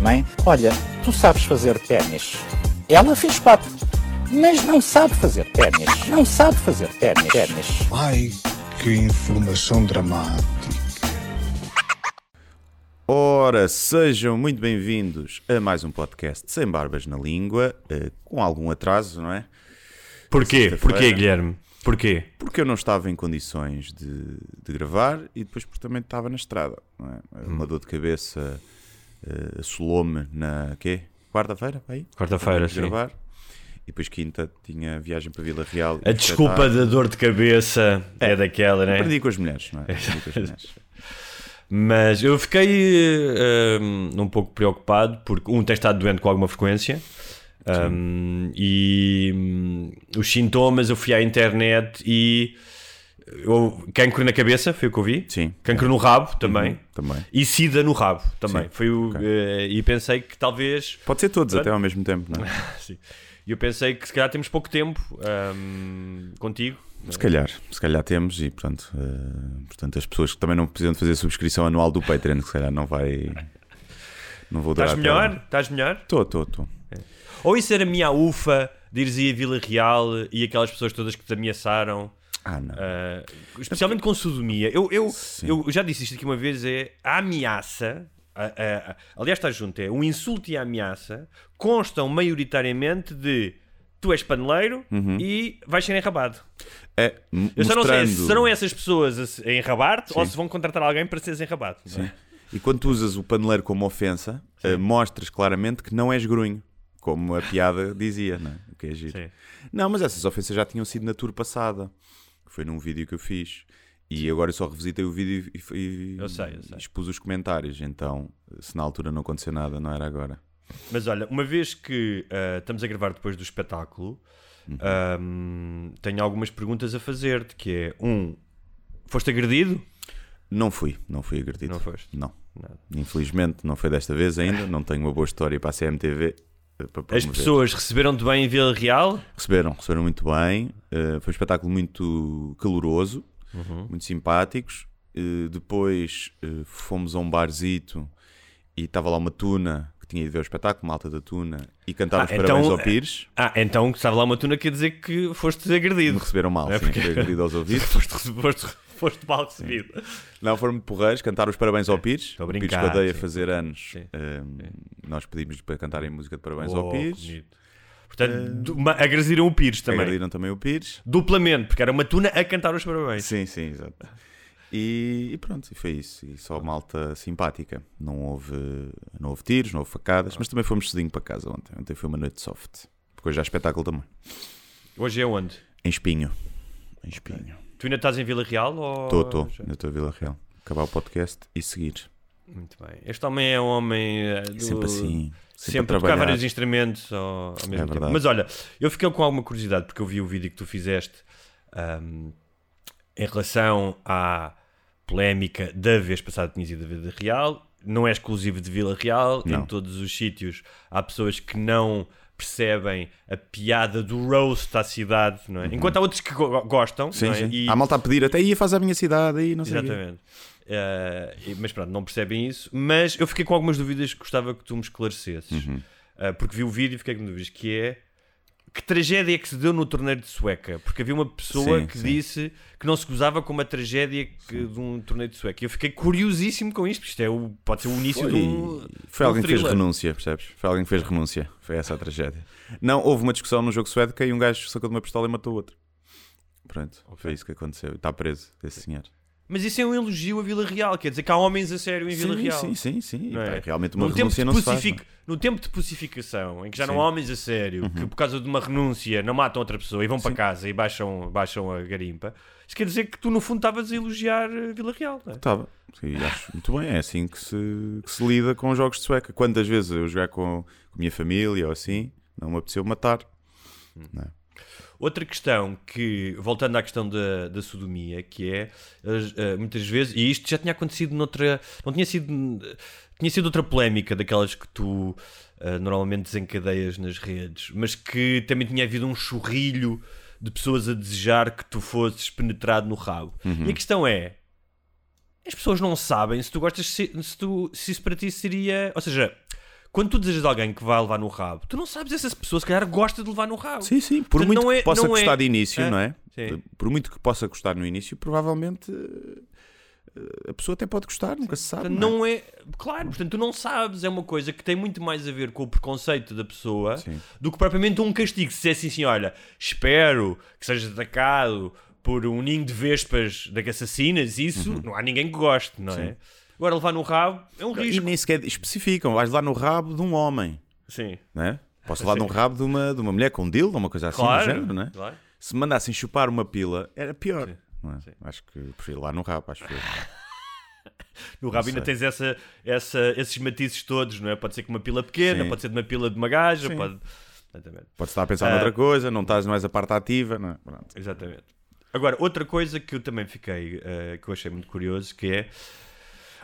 Mãe, olha, tu sabes fazer ténis. Ela fez quatro, mas não sabe fazer ténis. Não sabe fazer ténis. ténis. Ai, que informação dramática. Ora, sejam muito bem-vindos a mais um podcast Sem Barbas na Língua, eh, com algum atraso, não é? Porquê? Porquê, Guilherme? Porquê? Porque eu não estava em condições de, de gravar e depois porque também estava na estrada, é? Uma dor de cabeça eh, assolou-me na quê? Quarta-feira, aí? Quarta-feira, sim. gravar. E depois quinta tinha viagem para Vila Real. A desculpa da dor de cabeça é, daquela, né? Aprendi com as mulheres, não é? Com as mulheres. Mas eu fiquei eh, um, pouco preocupado porque um tem estado doente com alguma frequência um, e hum, os sintomas eu fui à internet e eu, cancro na cabeça foi o que eu vi. Sim. Cancro no rabo também. Uhum, também. E sida no rabo também. Sim, Foi o, ok. eh, e pensei que talvez Pode ser todos até ao mesmo tempo, não é? Sim. E eu pensei que se calhar temos pouco tempo hum, contigo. Se calhar, se calhar temos e portanto, eh, portanto as pessoas que também não precisam de fazer a subscrição anual do Patreon, se calhar não vai. Não vou Estás durar melhor? Estás melhor? Estou, estou, estou. Ou isso era a minha ufa de ires a Vila Real e aquelas pessoas todas que te ameaçaram, Ah, não. ah, especialmente com sodomia. Eu, eu, Sim. eu já disse isto aqui uma vez: é a ameaça. a- a- a- aliás, está junto, é o insulto e a ameaça constam maioritariamente de tu és paneleiro e vais ser enrabado. É, Eu só não sei se serão essas pessoas a enrabar-te ou Sim. se vão contratar alguém para seres enrabado. é? E quando tu usas o paneleiro como ofensa, eh, mostras claramente que não és grunho, como a piada dizia, não é? O que é giro. Sim. Não, mas essas ofensas já tinham sido na tour passada, que foi num vídeo que eu fiz. E agora eu só revisitei o vídeo e, e- Eu sei, eu sei. expus os comentários. Então, se na altura não aconteceu nada, não era agora. Mas olha, uma vez que ah, estamos a gravar depois do espetáculo, Uhum. ahm, tenho algumas perguntas a fazer-te, que é, um, foste agredido? Não fui, não fui agredido. Não foste? Não. Nada. Infelizmente não foi desta vez ainda. Não tenho uma boa história para a CMTV. Eh, As pessoas receberam-te bem em Vila Real? Receberam, receberam muito bem. eh, foi um espetáculo muito caloroso, Uhum. muito simpáticos. Eh, depois eh, fomos a um barzito e estava lá uma tuna que tinha ido ver o espetáculo, malta da tuna, e cantaram Ah, os parabéns então, ao Pires. Ah, então estava lá uma tuna quer dizer que foste Me agredido. receberam mal, É sim, porque- agredido aos ouvidos. foste, foste, foste mal recebido. Não, foram muito porreiros, cantaram os parabéns ao Pires. Estou a o Pires brincar, odeia sim. fazer anos. Sim, eh, Nós pedimos para cantarem música de parabéns Oh, ao Pires. bonito. Portanto, du- ma- agrediram o Pires também. Agrediram também o Pires. Duplamente, porque era uma tuna a cantar os parabéns. Sim, sim, exato. E, e pronto, e foi isso. E só malta simpática. Não houve, não houve tiros, não houve facadas, mas também fomos cedinho para casa ontem. Ontem foi uma noite soft. Porque hoje há espetáculo também. Hoje é onde? Em Espinho. Em Espinho. Tu ainda estás em Vila Real? ou- Estou, estou. já? Ainda estou a Vila Real. Acabar o podcast e seguir. Muito bem. Este homem é um homem eh, do- Sempre assim. Sempre, Sempre, a tocar vários instrumentos ao, ao mesmo tempo. verdade. Mas olha, eu fiquei com alguma curiosidade porque eu vi o vídeo que tu fizeste ahm, em relação à polémica da vez passada que tinhas ido a Vila Real. Não é exclusivo de Vila Real, Não. em todos os sítios há pessoas que não percebem a piada do roast à cidade, não é? Enquanto há outros que go- gostam, Uhum. Sim, não é? sim. E- Há malta a pedir até ia faz a minha cidade aí, não sei. Exatamente. E- mas pronto, não percebem isso. Mas eu fiquei com algumas dúvidas que gostava que tu me esclarecesses. Uhum. Eh, porque vi o vídeo e fiquei com dúvidas. Que é que tragédia que se deu no torneio de Sueca? Porque havia uma pessoa Sim, que sim. disse que não se gozava com uma tragédia que- de um torneio de Sueca. E eu fiquei curiosíssimo com isto. porque Isto é o, pode ser o início Foi, um. foi alguém que fez renúncia, percebes? Foi alguém que fez renúncia. Foi essa a tragédia. Não, houve uma discussão no jogo sueco e um gajo sacou de uma pistola e matou outro. Pronto, foi isso que aconteceu. Está preso, esse senhor. Mas isso é um elogio a Vila Real, quer dizer que há homens a sério em Vila sim, Real. sim, sim, sim. Não é? Pá, Realmente uma no tempo, renúncia de não se faz. não é? no tempo de pacificação, em que já não Sim. Uhum. há homens a sério, que por causa de uma renúncia não matam outra pessoa e vão para casa e baixam, baixam a garimpa, isso quer dizer que tu no fundo estavas a elogiar eh, Vila Real. Não é? Estava. Sim, acho muito bem. É assim que se, que se lida com jogos de sueca. Quantas vezes eu jogar com, com a minha família ou assim, não me apeteceu matar. Não é? Outra questão que, voltando à questão da, da sodomia, que é eh, muitas vezes, e isto já tinha acontecido noutra, não tinha sido, tinha sido outra polémica daquelas que tu eh, normalmente desencadeias nas redes, mas que também tinha havido um churrilho de pessoas a desejar que tu fosses penetrado no rabo. E a questão é, as pessoas não sabem se tu gostas, se, se, tu, se isso para ti seria, ou seja, quando tu desejas de alguém que vai levar no rabo, tu não sabes essa pessoa se calhar gosta de levar no rabo. Sim, sim. Por Portanto, muito não é- que possa é- gostar de início, Ah, não é? sim. Por muito que possa gostar no início, provavelmente eh, a pessoa até pode gostar, nunca se sabe. Portanto, não é? não é. Claro, portanto, tu não sabes. É uma coisa que tem muito mais a ver com o preconceito da pessoa Sim. do que propriamente um castigo. Se é assim, assim, olha, espero que sejas atacado por um ninho de vespas de assassinas, isso não há ninguém que goste, não é? Sim. Agora, levar no rabo é um E risco. nem sequer especificam. Vais lá no rabo de um homem, Sim. não é? Posso levar no rabo de uma, de uma mulher com um dildo, uma coisa assim Claro. do género, não é? claro. Se mandassem chupar uma pila, era pior. Sim. é? Sim. Acho que prefiro ir lá no rabo, acho que No rabo ainda tens essa, essa, esses matizes todos, não é? Pode ser que uma pila pequena, Sim. pode ser de uma pila de uma gaja, Sim. pode. Exatamente. Podes estar a pensar Ah. noutra coisa, não estás, és a parte ativa, não é? Pronto. Exatamente. Agora, outra coisa que eu também fiquei, eh, que eu achei muito curioso, que é,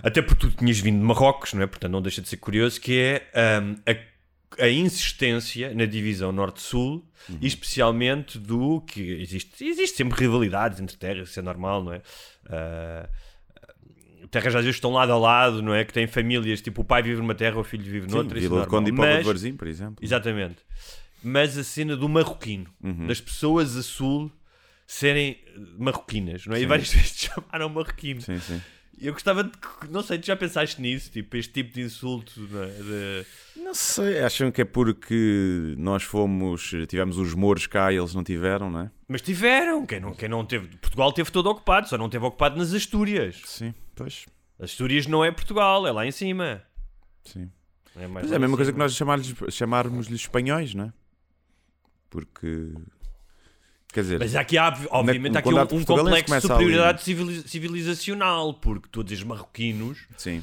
até porque tu tinhas vindo de Marrocos, não é? Portanto, não deixa de ser curioso, que é ahm, a, a insistência na divisão Norte-Sul, e especialmente do que existe, existe sempre rivalidades entre terras, isso é normal, não é? Ah, terras às vezes estão lado a lado, não é? Que têm famílias, tipo o pai vive numa terra, o filho vive Sim, noutra, é Vila de normal. Conde e de Mas- Varzim, por exemplo. Exatamente. Mas a cena do marroquino, Uhum. das pessoas a sul serem marroquinas, não é? E várias vezes te chamaram marroquino. Sim, sim. Eu gostava de. Não sei, tu já pensaste nisso? Tipo, este tipo de insulto, não? De- Não sei, acham que é porque nós fomos, tivemos os mouros cá e eles não tiveram, não é? Mas tiveram. Quem não, quem não teve. Portugal teve todo ocupado, só não teve ocupado nas Astúrias. Sim, pois. As Astúrias não é Portugal, é lá em cima. Sim. É, lá é a mesma coisa que nós chamarmos- chamarmos-lhes espanhóis, não é? Porque. Quer dizer, Mas aqui há, obviamente, Na- há aqui um, um complexo de superioridade civili- civilizacional, porque tu dizes marroquinos. sim.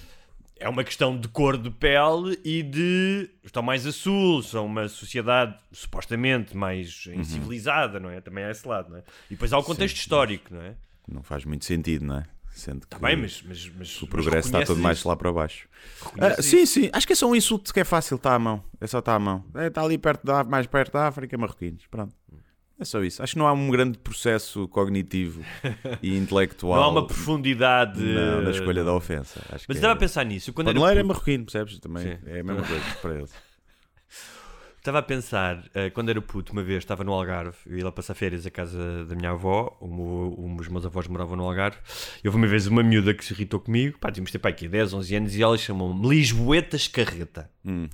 é uma questão de cor de pele e de. estão mais a sul, são uma sociedade supostamente mais Uhum. civilizada, não é? Também há esse lado, não é? E depois há o contexto histórico, não é? Não faz muito sentido, não é? Sendo que Está bem, mas. mas, mas o progresso está todo mais lá para baixo. Ah, sim, sim. Acho que é só um insulto que é fácil, está à mão. É só está à mão. É, está ali perto da, mais perto da África, marroquinos. Pronto. É só isso. Acho que não há um grande processo cognitivo e intelectual Não há uma profundidade. não, na escolha da ofensa. Acho Mas eu estava a é... pensar nisso. eu Quando era Paneleiro é puto- marroquino, percebes? Também Sim. é a mesma coisa para eles. Estava a pensar, eh, quando era puto, uma vez estava no Algarve, eu ia lá passar férias à casa da minha avó, o meu- um dos meus avós moravam no Algarve, e houve uma vez uma miúda que se irritou comigo, pá, tínhamos pá, aqui 10, 11 anos, e ela chamou-me Lisboetas Carreta. Uhum.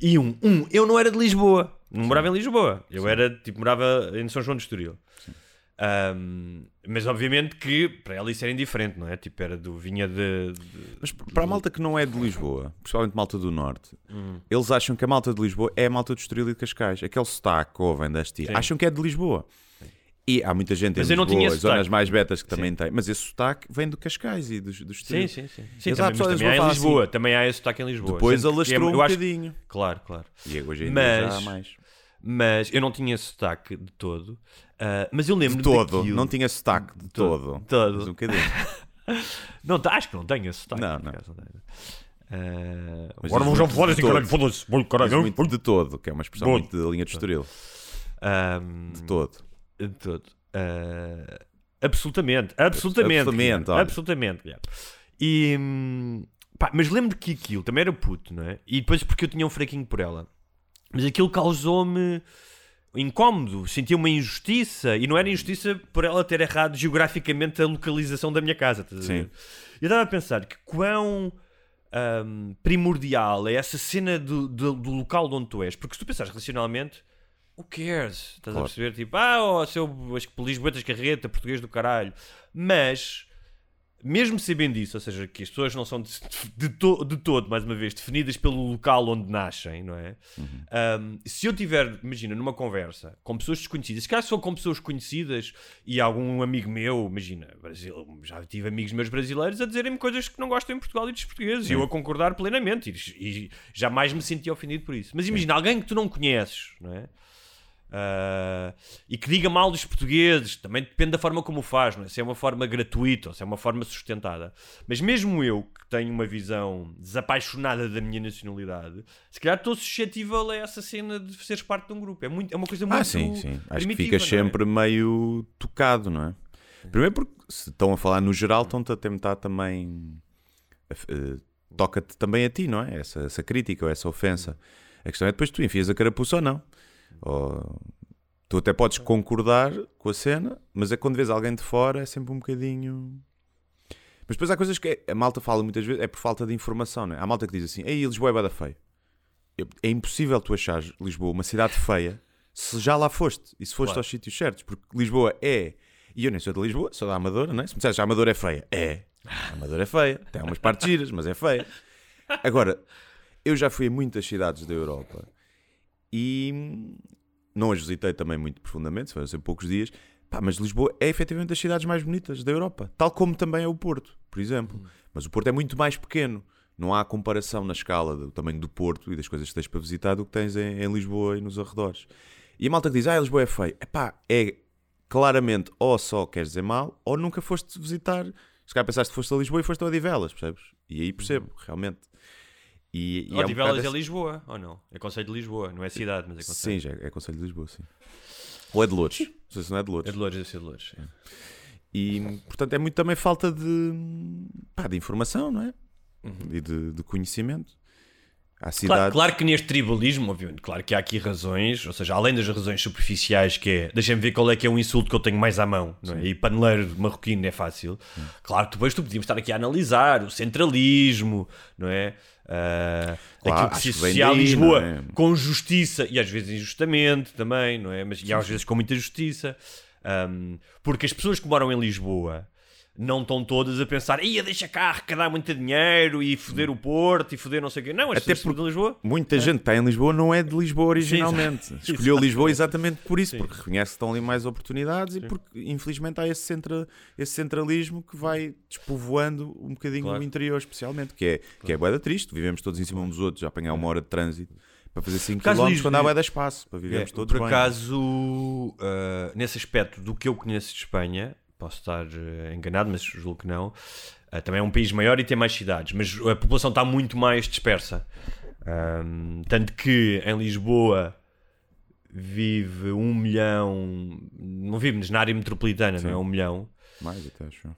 E um, um, eu não era de Lisboa, não morava em Lisboa, eu era, tipo, morava em São João de Estoril. Ahm, mas obviamente que para ela isso era indiferente, não é? Tipo, era do vinha de. de- Mas para a malta que não é de Lisboa, principalmente malta do Norte, Hum. eles acham que a malta de Lisboa é a malta de Estoril e de Cascais. Aquele sotaque que ouvem das tias. Sim. Acham que é de Lisboa. E há muita gente Mas em Lisboa, zonas sotaque. mais betas que Sim. também têm. Mas esse sotaque vem do Cascais e do, do Estoril. Sim, sim, sim. sim também, também há em Lisboa, assim. também há esse sotaque em Lisboa. Depois alastrou é- um eu acho- bocadinho. Claro, claro. E hoje em dia Mas- já há mais. Mas eu não tinha sotaque de todo. Ah, mas eu lembro De todo. daquilo. Não tinha sotaque de todo. todo. Mas um bocadinho. Não, acho que não tenho sotaque. Não, não. acaso, não tenho. Mas agora vão já falar de assim, caralho, foda-se, caralho. muito de todo, que é uma expressão Todo. muito da linha de Estoril. Ahm, De todo. de todo. Ah, absolutamente, absolutamente. Absolutamente, olha. absolutamente. Guilherme. E, hum, pá, mas lembro que aquilo também era puto, não é? E depois porque eu tinha um fraquinho por ela. Mas aquilo causou-me incómodo, sentia uma injustiça e não era injustiça por ela ter errado geograficamente a localização da minha casa. estás a ver? Sim. Eu estava a pensar que quão hum, primordial é essa cena do, do, do local de onde tu és, porque se tu pensares racionalmente, who cares? Estás a Claro. perceber? Tipo, ah, oh, seu acho que Lisboetas Carreta, português do caralho. Mas mesmo sabendo isso, ou seja, que as pessoas não são de, de, to- de todo, mais uma vez, definidas pelo local onde nascem, não é? Um, se eu tiver, imagina, numa conversa com pessoas desconhecidas, se calhar sou com pessoas conhecidas e algum amigo meu, imagina, Brasil, já tive amigos meus brasileiros a dizerem-me coisas que não gostam em Portugal e dos portugueses, e eu a concordar plenamente, e, e jamais me senti ofendido por isso. Mas imagina, alguém que tu não conheces, não é? Ah, e que diga mal dos portugueses, também depende da forma como o faz, não é? se é uma forma gratuita ou se é uma forma sustentada. Mas mesmo eu, que tenho uma visão desapaixonada da minha nacionalidade, se calhar estou suscetível a essa cena de seres parte de um grupo. É, muito, é uma coisa muito Ah, sim, sim. Acho que ficas é? sempre meio tocado, não é? Primeiro porque se estão a falar no geral, estão-te a tentar também. eh, Toca-te também a ti, não é? Essa, essa crítica ou essa ofensa. A questão é depois tu enfias a carapuça ou não. Ou, tu até podes concordar com a cena, mas é quando vês alguém de fora é sempre um bocadinho. Mas depois há coisas que é- a malta fala muitas vezes, é por falta de informação, não é? Há malta que diz assim: Ei, Lisboa é bada feio. É impossível tu achares Lisboa uma cidade feia se já lá foste e se foste Claro. aos sítios certos, porque Lisboa é. E eu nem sou de Lisboa, sou da Amadora, não é? Se me disseres a Amadora é feia, é. A Amadora é feia, tem umas partes giras, mas é feia. Agora, eu já fui a muitas cidades da Europa e não as visitei também muito profundamente, foram sempre poucos dias. Pá, mas Lisboa é efetivamente das cidades mais bonitas da Europa, tal como também é o Porto, por exemplo. Mas o Porto é muito mais pequeno. Não há comparação na escala do tamanho do Porto e das coisas que tens para visitar do que tens em, em Lisboa e nos arredores. E a malta que diz, ah, Lisboa é feio. Epá, é claramente ou só queres dizer mal ou nunca foste visitar. Se calhar pensaste que foste a Lisboa e foste a Odivelas, percebes? E aí percebo, realmente. E, e é um é Lisboa, ou não? É Conselho de Lisboa, não é cidade, mas é Sim, Conselho. já é, é Conselho de Lisboa, sim. Ou é de Lourdes. Não sei se não é de É Lourdes. de Lourdes, deve ser de Lourdes. é. E, portanto, é muito também falta de, pá, de informação, não é? E de, de conhecimento. Claro, claro que neste tribalismo, obviamente, claro que há aqui razões, ou seja, além das razões superficiais, que é deixa-me ver qual é que é o insulto que eu tenho mais à mão, não é? e paneleiro marroquino é fácil. Claro que depois tu podíamos estar aqui a analisar o centralismo, não é? Ah, Claro, aquilo que se associa a Lisboa é? com justiça e às vezes injustamente também, não é? Mas e às vezes com muita justiça. Ahm, porque as pessoas que moram em Lisboa não estão todas a pensar, ia deixa cá arrecadar muito dinheiro e foder o Porto e foder não sei o quê. Não, Até pessoas de Lisboa Muita gente que está em Lisboa não é de Lisboa originalmente. exato. Escolheu Exato. Lisboa exatamente por isso, Sim. porque reconhece que estão ali mais oportunidades e porque, infelizmente, há esse, centra, esse centralismo que vai despovoando um bocadinho Claro. o interior, especialmente, que é, que é bué da triste. Vivemos todos em cima uns dos outros, a apanhar uma hora de trânsito para fazer 5 acaso, km Luís, quando há eh, bué de espaço, para vivermos É, todos por bem. acaso, uh, nesse aspecto do que eu conheço de Espanha, posso estar uh, enganado, mas julgo que não. uh, também é um país maior e tem mais cidades, mas a população está muito mais dispersa. Um, tanto que em Lisboa vive um milhão, não vive mas na área metropolitana, não é? Um milhão. Mais até, acho.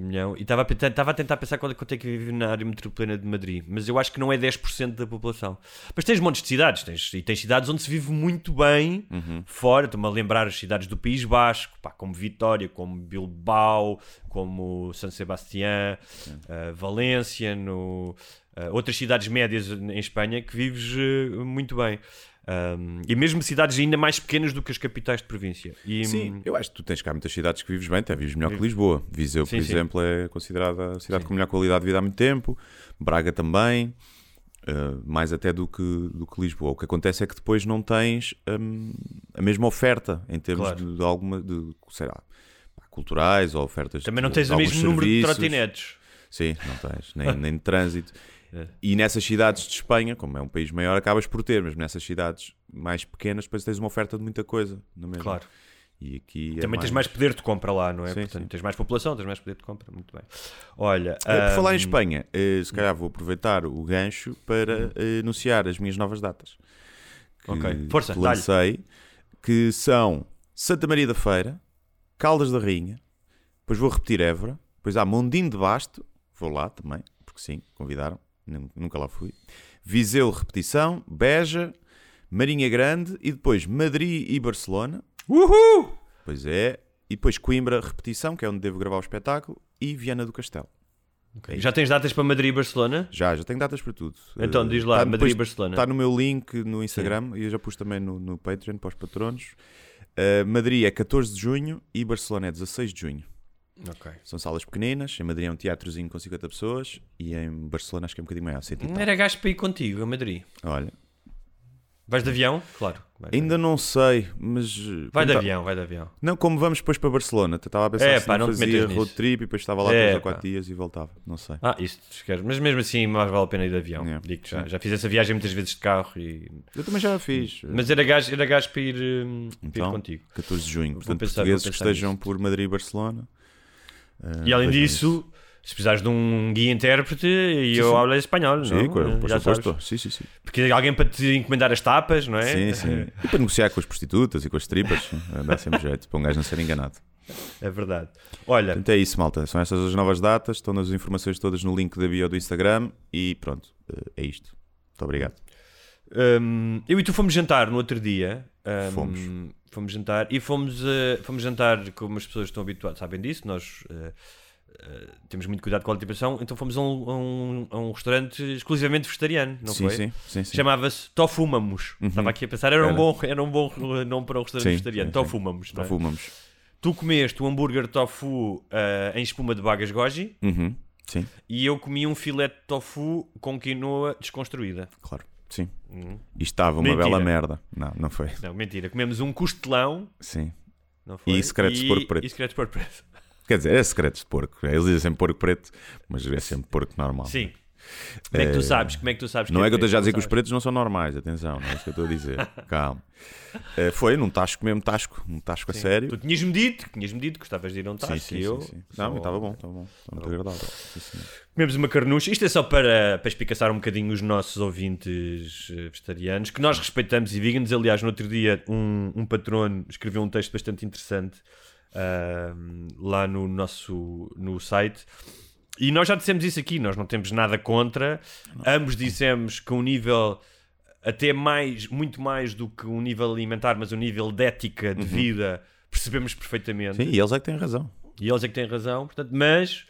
Milhão. E estava a, penta- estava a tentar pensar quanto, quanto é que vive na área metropolitana de Madrid. Mas eu acho que não é 10% da população. Mas tens montes de cidades. Tens, e tens cidades onde se vive muito bem fora. Estou-me a lembrar as cidades do País Basco, pá, como Vitória, como Bilbao, como San Sebastián, eh, Valência, no, eh, outras cidades médias em Espanha que vives eh, muito bem. Um, e mesmo cidades ainda mais pequenas do que as capitais de província. E, Sim, eu acho que tu tens cá muitas cidades que vives bem, até vives melhor que Lisboa. Viseu, por Sim, sim. exemplo, é considerada a cidade com melhor qualidade de vida há muito tempo. Braga também, eh, mais até do que, do que Lisboa. O que acontece é que depois não tens hum, a mesma oferta em termos Claro. de, de alguma, de, sei lá, culturais ou ofertas Também de- não tens de o alguns mesmo número de serviços. trotinetes. Sim, não tens, nem, nem de trânsito. É. E nessas cidades de Espanha, como é um país maior, acabas por ter, mas nessas cidades mais pequenas, depois tens uma oferta de muita coisa. Não é mesmo? Claro. E aqui é Também tens mais poder de compra lá, não é? Sim, Portanto, sim. tens mais população, tens mais poder de compra. Muito bem. Olha, Eh, Por falar em ahm, Espanha, eh, se calhar vou aproveitar o gancho para eh, anunciar as minhas novas datas. Ok. Força, lancei, que são Santa Maria da Feira, Caldas da Rainha, depois vou repetir Évora, depois há Mondinho de Basto, vou lá também, porque sim, convidaram, nunca lá fui. Viseu, repetição, Beja, Marinha Grande e depois Madrid e Barcelona. Uhul! Pois é. E depois Coimbra, repetição, que é onde devo gravar o espetáculo, e Viana do Castelo. Já tens datas para Madrid e Barcelona? Já, já tenho datas para tudo. Então, diz lá, tá Madrid e Barcelona. Está no meu link no Instagram e eu já pus também no, no Patreon para os patronos. Eh, Madrid é 14 de junho e Barcelona é 16 de junho. Ok. São salas pequeninas. Em Madrid é um teatrozinho com 50 pessoas e em Barcelona acho que é um bocadinho maior. 100 Não era gasto para ir contigo a Madrid. Olha, Vais de avião? Claro. Vai ainda não sei, mas. vai de tá- avião, vai de avião. Não, como vamos depois para Barcelona. Estava a pensar É, se pá, não fazia road nisso. trip e depois estava lá É, 3 ou pá. 4 dias e voltava. Não sei. Ah, isso. Mas mesmo assim, mais vale a pena ir de avião. É, Digo já. Já fiz essa viagem muitas vezes de carro e. Eu também já a fiz. Mas era gajo, era gajo para ir, hum, para ir Então, contigo. 14 de junho. Portanto, pensar- portugueses que estejam por Madrid e Barcelona. E além vejam disso, se precisares de um guia intérprete, e eu sim. hablo espanhol, isso. não? Sim, claro, por já suposto. sabes. Sim, sim, sim. Porque alguém para te encomendar as tapas, não é? Sim, sim. E para negociar com as prostitutas e com as tripas, dá sempre jeito, para um gajo não ser enganado. É verdade. Olha, Portanto, é isso, malta. São estas as novas datas, estão as informações todas no link da bio do Instagram e pronto, uh, é isto. Muito obrigado. hum, eu e tu fomos jantar no outro dia. Hum, Fomos. Fomos jantar e fomos, eh, fomos jantar como as pessoas estão habituadas, sabem disso. Nós eh, eh, temos muito cuidado com a alimentação, então fomos a um, a um- a um restaurante exclusivamente vegetariano, não sim, foi? sim, sim, sim. Chamava-se Tofumamos. Estava aqui a pensar, era, Um, bom, era um bom nome para um restaurante Sim, vegetariano. sim, sim. Tofumamos. é? Tu comeste um hambúrguer tofu em espuma de bagas goji Uhum. Sim, e eu comi um filé de tofu com quinoa desconstruída. claro. Sim. Uhum. E estava uma Mentira. bela merda. Não, não foi. Não, mentira. Comemos um costelão. Sim. Não foi? E secretos de porco preto. E secretos de porco preto. Quer dizer, é secretos de porco. Eles dizem sempre porco preto, mas é sempre porco normal. Sim. Como é que tu sabes? Como é que tu sabes? Não é que eu esteja a dizer que os pretos não são normais, atenção, não é isso que eu estou a dizer. Calma. Eh, foi num tasco mesmo, tasco, um tasco a sério. Tu tinhas-me dito, tinhas-me dito que gostavas de ir a um Sim, tasco sim, e eu... sim, sim. Não, estava bom, estava bom. Estava muito agradável. Sim. Comemos uma carnucha. Isto é só para, para espicaçar um bocadinho os nossos ouvintes eh, vegetarianos, que nós respeitamos e veganos. Aliás, no outro dia, um, um patrono escreveu um texto bastante interessante ahm, lá no nosso no site. E nós já dissemos isso aqui, nós não temos nada contra. Ambos dissemos que um nível até mais, muito mais do que um nível alimentar, mas um nível de ética de vida, percebemos perfeitamente. Sim, e eles é que têm razão. E eles é que têm razão, portanto, mas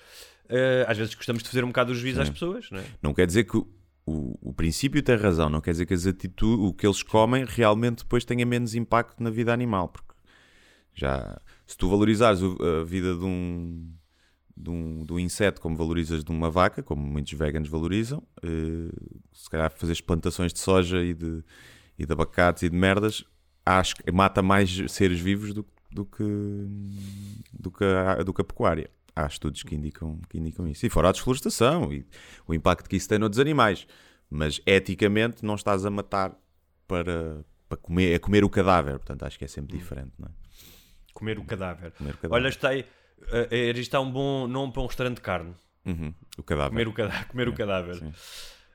eh, às vezes gostamos de fazer um bocado o juízo às pessoas, não é? Não quer dizer que o, o, princípio tem razão, não quer dizer que as atitudes, o que eles comem realmente depois tenha menos impacto na vida animal, porque já se tu valorizares a vida de um, de um, de um inseto como valorizas de uma vaca, como muitos veganos valorizam, eh, se calhar fazer plantações de soja e de, e de abacates e de merdas, acho que mata mais seres vivos do, do que do que a, do que a pecuária. Há estudos que indicam, que indicam isso. E fora a desflorestação e o impacto que isso tem noutros animais. Mas eticamente não estás a matar para, para comer, a comer o cadáver. Portanto, acho que é sempre diferente, não é? Comer o cadáver. Comer o cadáver. Olha, está aí. Eh, eh, está um bom nome para um restaurante de carne. Uhum, o cadáver. Comer o, cada- comer o cadáver. sim.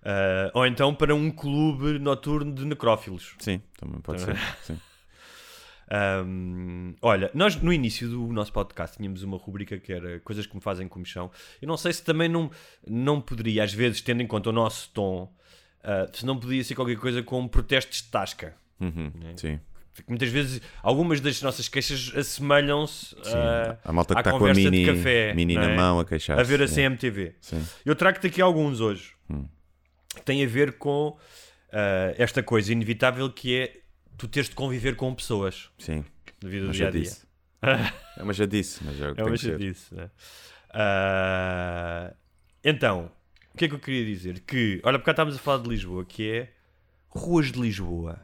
Eh, ou então para um clube noturno de necrófilos. Sim, também pode Também. ser. Sim. Ahm, olha, nós no início do nosso podcast tínhamos uma rubrica que era coisas que me fazem comichão. Eu não sei se também não, não poderia, às vezes, tendo em conta o nosso tom, ah, se não podia ser qualquer coisa como protestos de tasca. Uhum, sim. Porque Muitas vezes, algumas das nossas queixas assemelham-se ah, a malta que está com a mini, de café, mini não na é? mão a queixar a ver a CMTV. Sim. Eu trago-te aqui alguns hoje. Hum. Que têm a ver com ah, esta coisa inevitável que é tu teres de conviver com pessoas Sim. na vida do dia a dia. É uma já disse, mas é o que É tem uma que ser. chatice, né? Ah, então, o que é que eu queria dizer? Que, olha, porque cá estávamos a falar de Lisboa, que é ruas de Lisboa.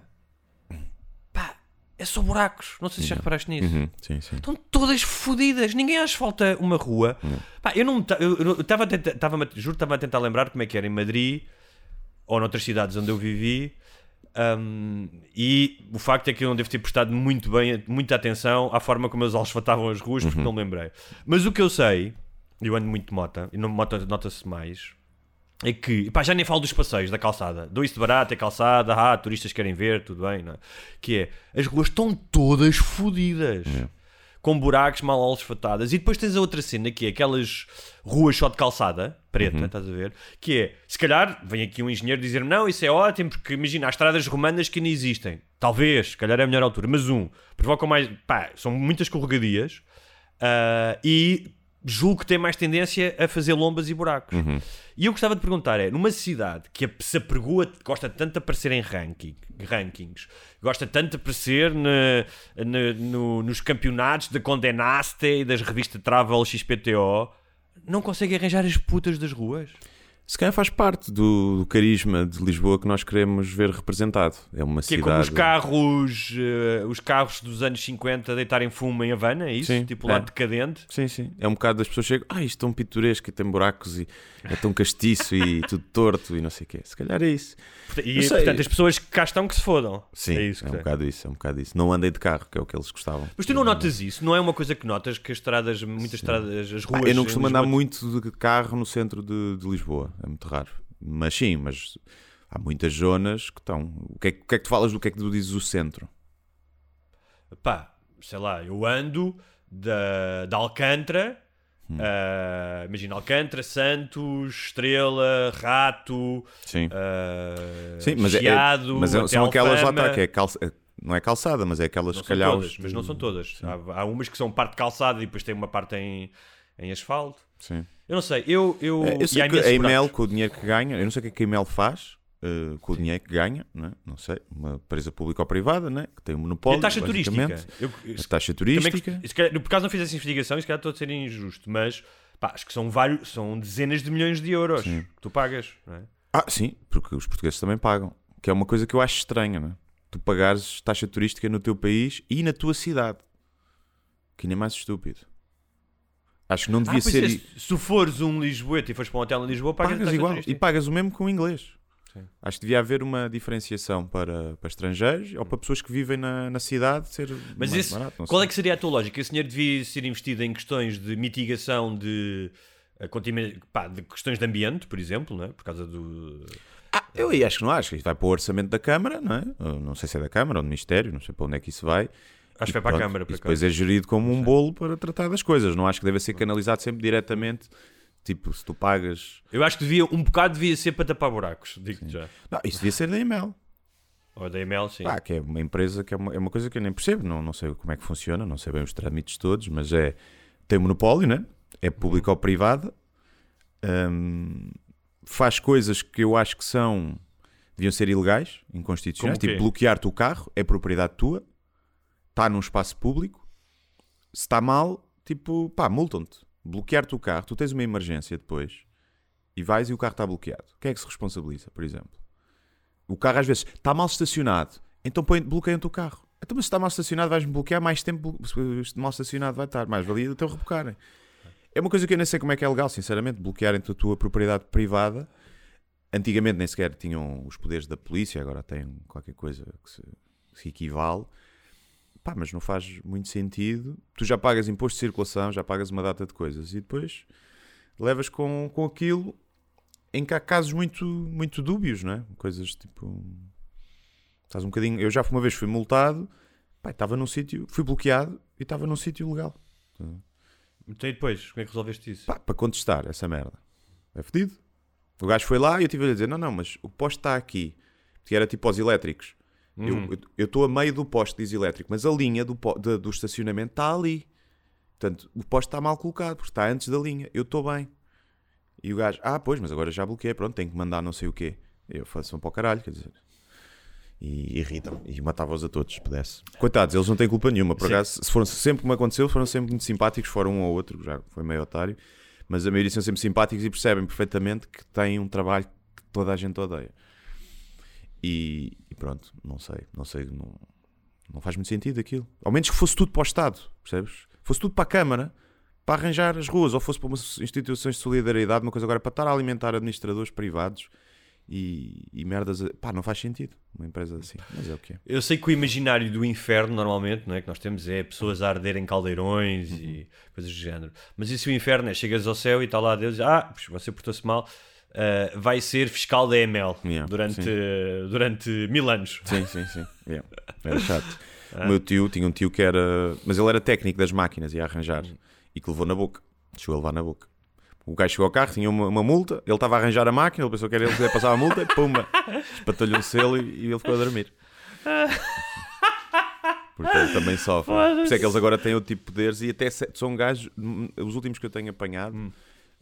É só buracos. Não sei se já reparaste nisso. Uhum, sim, sim. Estão todas fodidas. Ninguém asfalta uma rua. Pá, eu não estava juro estava a tentar lembrar como é que era em Madrid ou noutras cidades onde eu vivi. Um, e o facto é que eu não devo ter prestado muito bem, muita atenção à forma como eles asfaltavam as ruas, porque não me lembrei. Mas o que eu sei, eu ando muito de moto, e não moto nota-se mais, é que, pá, já nem falo dos passeios da calçada. Dou isso de barato, é calçada, ah, turistas querem ver, tudo bem, não é? Que é, as ruas estão todas fodidas. Com buracos mal asfaltadas. E depois tens a outra cena que é aquelas ruas só de calçada, preta, estás a ver? Que é, se calhar, vem aqui um engenheiro dizer não, isso é ótimo, porque imagina, há estradas romanas que ainda existem. Talvez, se calhar é a melhor altura. Mas um, provocam mais, pá, são muitas escorregadias ah, e julgo que tem mais tendência a fazer lombas e buracos. E eu gostava de perguntar: é, numa cidade que se apregoa, gosta tanto de aparecer em ranking, rankings, gosta tanto de aparecer no- nos campeonatos da Condé Nast e das revistas Travel XPTO, não consegue arranjar as putas das ruas? Se calhar faz parte do, do carisma de Lisboa que nós queremos ver representado. É uma Que é cidade. como os carros, eh, os carros dos anos 50 deitarem fumo em Havana, é isso? Sim, tipo é. lá decadente. Sim, sim. É um bocado das pessoas chegam, ah, isto é tão pitoresco e tem buracos e é tão castiço e tudo torto e não sei o quê. Se calhar é isso. E sei. portanto, as pessoas que cá estão que se fodam. Sim, é é, isso que um tem. bocado isso, é um bocado isso. Não andei de carro, que é o que eles gostavam. Mas tu não notas isso? Não é uma coisa que notas que as estradas, muitas estradas, as ruas. eu não costumo andar muito de carro no centro de, de Lisboa, é muito raro. Mas sim, mas há muitas zonas que estão. O que, é, que- o que é que tu falas do que é que tu dizes o centro? Pá, sei lá, eu ando da, da Alcântara. Hum. ah, imagina Alcântara, Santos, Estrela, Rato, Sim. ah, Sim, mas, é- é, mas é- são aquelas lá Alfama. está, que é calça, é- não é calçada, mas é aquelas Não calhaus. todas, mas não são todas. Há, há umas que são parte calçada e depois tem uma parte em, em asfalto. Sim. Eu não sei, eu. eu, É, eu e sei que a buracos. com o dinheiro que ganha, eu não sei o que é que a faz eh, com o dinheiro que ganha, não, é? não sei, uma empresa pública ou privada, né? que tem um E monopólio. a taxa turística. Eu, eu- A taxa também turística. se calhar- por acaso não fiz essa investigação e se calhar estou a ser injusto, mas pá, acho que são vários, são dezenas de milhões de euros que tu pagas, não é? Ah, sim, porque os portugueses também pagam. Que é uma coisa que eu acho estranha, não é? Tu pagares taxa turística no teu país e na tua cidade. Que é mais estúpido. Acho que não devia Ah, ser. é, se- se fores um Lisboeta e fores para um hotel em Lisboa, pagas, pagas igual. E pagas o mesmo com o inglês. Sim. Acho que devia haver uma diferenciação para, para estrangeiros ou para pessoas que vivem na, na cidade ser Mas esse, barato. qual sei. é que seria a tua lógica? Esse dinheiro devia ser investido em questões de mitigação de, eh, pá, de questões de ambiente, por exemplo, não é? por causa do. Ah, eu acho que não acho. Isto vai para o orçamento da Câmara, não é? Não sei se é da Câmara ou do Ministério, não sei para onde é que isso vai. Acho que vai para a Câmara. por depois é gerido como um bolo para tratar das coisas. Não acho que deve ser canalizado sempre diretamente. Tipo, se tu pagas. Eu acho que devia, um bocado devia ser para tapar buracos, digo já. Não, isso devia ser da Email. Ou da EML, sim. Pá, que é uma empresa que é uma, é uma coisa que eu nem percebo. Não, não sei como é que funciona, não sei bem os trâmites todos, mas é. Tem monopólio, né? É público ou privada. Hum, faz coisas que eu acho que são. deviam ser ilegais, inconstitucionais. Tipo, bloquear-te o carro é propriedade tua, está num espaço público. Se está mal, tipo, pá, multam-te. Bloquear-te o carro, tu tens uma emergência depois e vais e o carro está bloqueado. Quem é que se responsabiliza, por exemplo? O carro às vezes está mal estacionado, então bloqueiam-te o carro. Então, mas se está mal estacionado, vais-me bloquear mais tempo. se Mal estacionado vai estar, mais valia então rebocarem. É uma coisa que eu nem sei como é que é legal, sinceramente, bloquearem-te a tua propriedade privada. Antigamente nem sequer tinham os poderes da polícia, agora têm qualquer coisa que se, se equivale. Pá, mas não faz muito sentido. Tu já pagas imposto de circulação, já pagas uma data de coisas e depois levas com, com aquilo em que há casos muito, muito dúbios, não é? Coisas tipo. Estás um bocadinho. Eu já uma vez fui multado, pá, estava num sítio, fui bloqueado e estava num sítio legal. Então e depois, como é que resolveste isso? Pá, para contestar essa merda. É fedido. O gajo foi lá e eu tive a dizer: não, não, mas o poste está aqui. Que era tipo aos elétricos. Eu- Eu estou a meio do poste, diz elétrico, mas a linha do, da- do estacionamento está ali. Portanto, o poste está mal colocado, porque está antes da linha. Eu estou bem. E o gajo, ah, pois, mas agora já bloqueei, pronto, tenho que mandar não sei o quê. Eu faço um para o caralho, quer dizer. E irritam e matava-os a todos, se pudesse. Coitados, eles não têm culpa nenhuma. Por Sim. acaso, se foram sempre como aconteceu, foram sempre muito simpáticos, fora um ou outro, já foi meio otário. Mas a maioria são sempre simpáticos e percebem perfeitamente que têm um trabalho que toda a gente odeia. E, e pronto, não sei, não sei, não, não faz muito sentido aquilo. Ao menos que fosse tudo para o Estado, percebes? Fosse tudo para a Câmara, para arranjar as ruas, ou fosse para umas instituições de solidariedade, uma coisa agora para estar a alimentar administradores privados e, e merdas. a- Pá, não faz sentido uma empresa assim, mas é o que é. Eu sei que o imaginário do inferno, normalmente, não é? que nós temos é pessoas a arder em caldeirões Uhum. e coisas do género. Mas isso o inferno é, chegas ao céu e está lá Deus, ah, você portou-se mal, ah, vai ser fiscal da EML Yeah, durante, sim. durante mil anos. Sim, sim, sim. Yeah, Era chato. O meu tio tinha um tio que era. Mas ele era técnico das máquinas, ia arranjar. E que levou na boca. Chegou a levar na boca. O gajo chegou ao carro, tinha uma, uma multa, ele estava a arranjar a máquina, ele pensou que era ele que ia passar a multa, e pumba, espatalhou um selo e, e ele ficou a dormir. Porque ele também sofre. Por isso é que eles agora têm outro tipo de poderes e até são gajos, hum, os últimos que eu tenho apanhado Hum.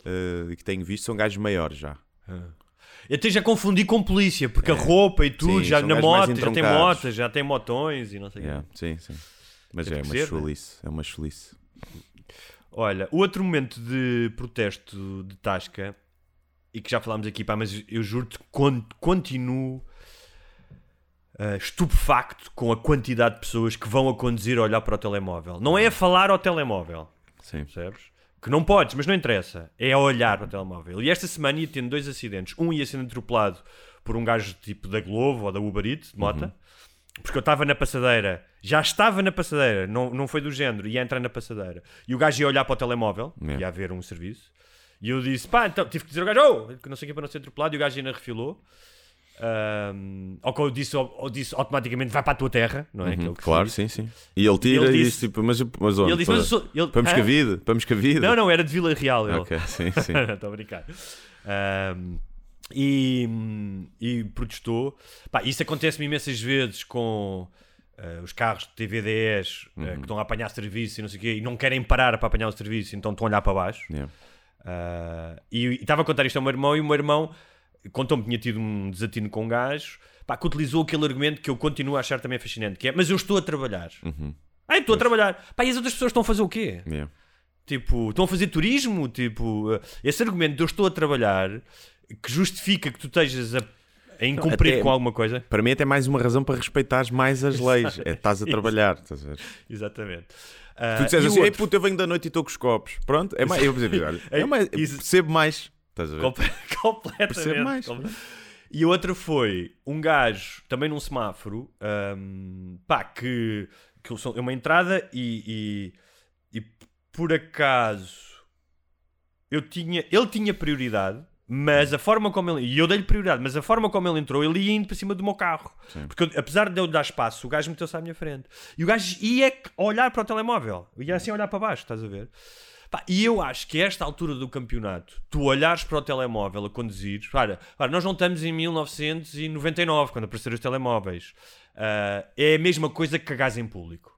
eh, e que tenho visto, são gajos maiores já. Eu até já confundi com polícia, porque a roupa e tudo, Sim, já são na gajos mais moto, já tem entroncados. motas, já tem motões e não sei o quê. Yeah, sim, sim. Mas é que uma ser, né? chulice. É uma chulice. Olha, o outro momento de protesto de Tasca, e que já falámos aqui, pá, mas eu juro-te, con- continuo ah, estupefacto com a quantidade de pessoas que vão a conduzir a olhar para o telemóvel. Não é a falar ao telemóvel, Sim. percebes? Que não podes, mas não interessa. É a olhar para o telemóvel. E esta semana ia tendo dois acidentes. Um ia sendo atropelado por um gajo tipo da Globo ou da Uber Eats, de moto. Porque eu estava na passadeira, já estava na passadeira, não, não foi do género, ia entrar na passadeira. E o gajo ia olhar para o telemóvel, Yeah. ia haver um serviço. E eu disse, pá, então tive que dizer ao gajo, oh, que não sei o que para não ser atropelado. E o gajo ainda refilou. Ahm, ao que eu disse, eu disse automaticamente, vai para a tua terra, não é? Que é Claro, sim, sim. E ele tira Ele e disse- diz tipo, mas, mas onde? E ele disse, mas eu sou. Ele, Para? Moscavide? Para Moscavide? Não, não, era de Vila Real. Ele. Ok, sim, sim. Estou a brincar. Ahm, e, e protestou. Pá, isso acontece-me imensas vezes com ah, os carros de TVDs ah, Uhum. que estão a apanhar serviço e não sei o quê e não querem parar para apanhar o serviço, então estão a olhar para baixo. Yeah. Ah, e e estava a contar isto ao meu irmão e o meu irmão contou-me que tinha tido um desatino com um gajo pá, que utilizou aquele argumento que eu continuo a achar também fascinante, que é, mas eu estou a trabalhar. Uhum. Ah, eu estou a trabalhar. Pá, e as outras pessoas estão a fazer o quê? Yeah. Tipo, estão a fazer turismo? Tipo, eh, esse argumento de eu estou a trabalhar que justifica que tu estejas a, a incumprir com alguma coisa. Para mim, é até mais uma razão para respeitares mais as leis. É estás a trabalhar. Estás a ver? Exatamente. Tu Ah, disseres assim, ei outro? puto, eu venho da noite e estou com os copos. Pronto, é mais. Eu, por exemplo, olha, é mais, percebo mais. Estás a ver? Comple- completamente. Mais. Comple- E outra foi um gajo, também num semáforo, ahm, pá, que, que é uma entrada e, e, e por acaso eu tinha, ele tinha prioridade, mas a forma como ele. E eu dei-lhe prioridade, mas a forma como ele entrou, ele ia indo para cima do meu carro. Porque eu- apesar de eu dar espaço, o gajo meteu-se à minha frente. E o gajo ia olhar para o telemóvel, ia assim olhar para baixo, estás a ver? Pá, e eu acho que a esta altura do campeonato, tu olhares para o telemóvel a conduzir. Ora, ora, nós não estamos em 1999, quando apareceram os telemóveis. Ah, é a mesma coisa que cagares em público.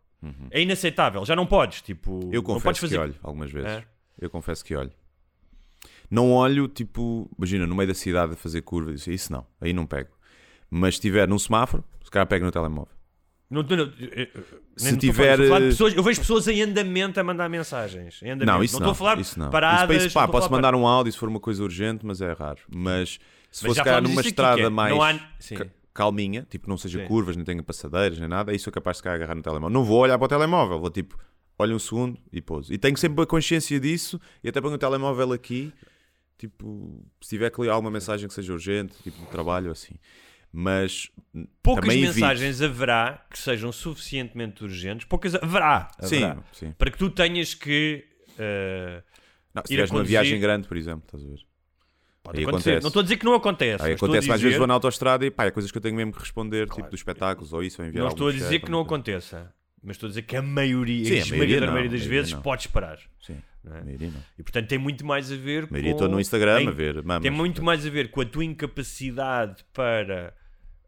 É inaceitável, já não podes. Tipo, Uhum. Eu não podes confesso fazer. que olho algumas vezes. É? Eu confesso que olho. Não olho, tipo, imagina, no meio da cidade a fazer curva, isso, isso não, aí não pego. Mas se estiver num semáforo, se calhar pego no telemóvel. Não, não, não, Se tiver, falar- falar eh, pessoas- eu vejo pessoas em andamento a mandar mensagens. Não, isso não. estou a falar isso não. paradas. isso, para isso, pá, a posso falar mandar um áudio se for uma coisa urgente, mas é raro. Mas se Mas fosse falámos numa estrada é, mais há- calminha, tipo não seja Sim. curvas, nem tenha passadeiras, nem nada, aí sou capaz de ficar a agarrar no telemóvel. Não vou olhar para o telemóvel, vou tipo, olho um segundo e pouso. E tenho sempre a consciência disso e até ponho o telemóvel aqui, tipo, se tiver que ler alguma mensagem que seja urgente, tipo trabalho, assim. Mas Poucas mensagens haverá que sejam suficientemente urgentes. Poucas haverá. Sim, haverá. sim. Para que tu tenhas que. eh, Não, se Ir a tiveres conduzir- viagem grande, por exemplo, estás a ver? pode Aí acontecer. acontece. Não estou a dizer que não acontece. Aí acontece, às vezes dizer- vou na autostrada e pá, é coisas que eu tenho mesmo que responder, tipo dos espetáculos ou isso, ou enviar Não estou a dizer cheque, que não aconteça. Mas estou a dizer que a maioria, Sim, a a maioria não, maioria das maioria vezes, não. podes parar. Sim, é? E portanto tem muito mais a ver A maioria com. estou no Instagram em- a ver mamas. Tem muito mais a ver com a tua incapacidade para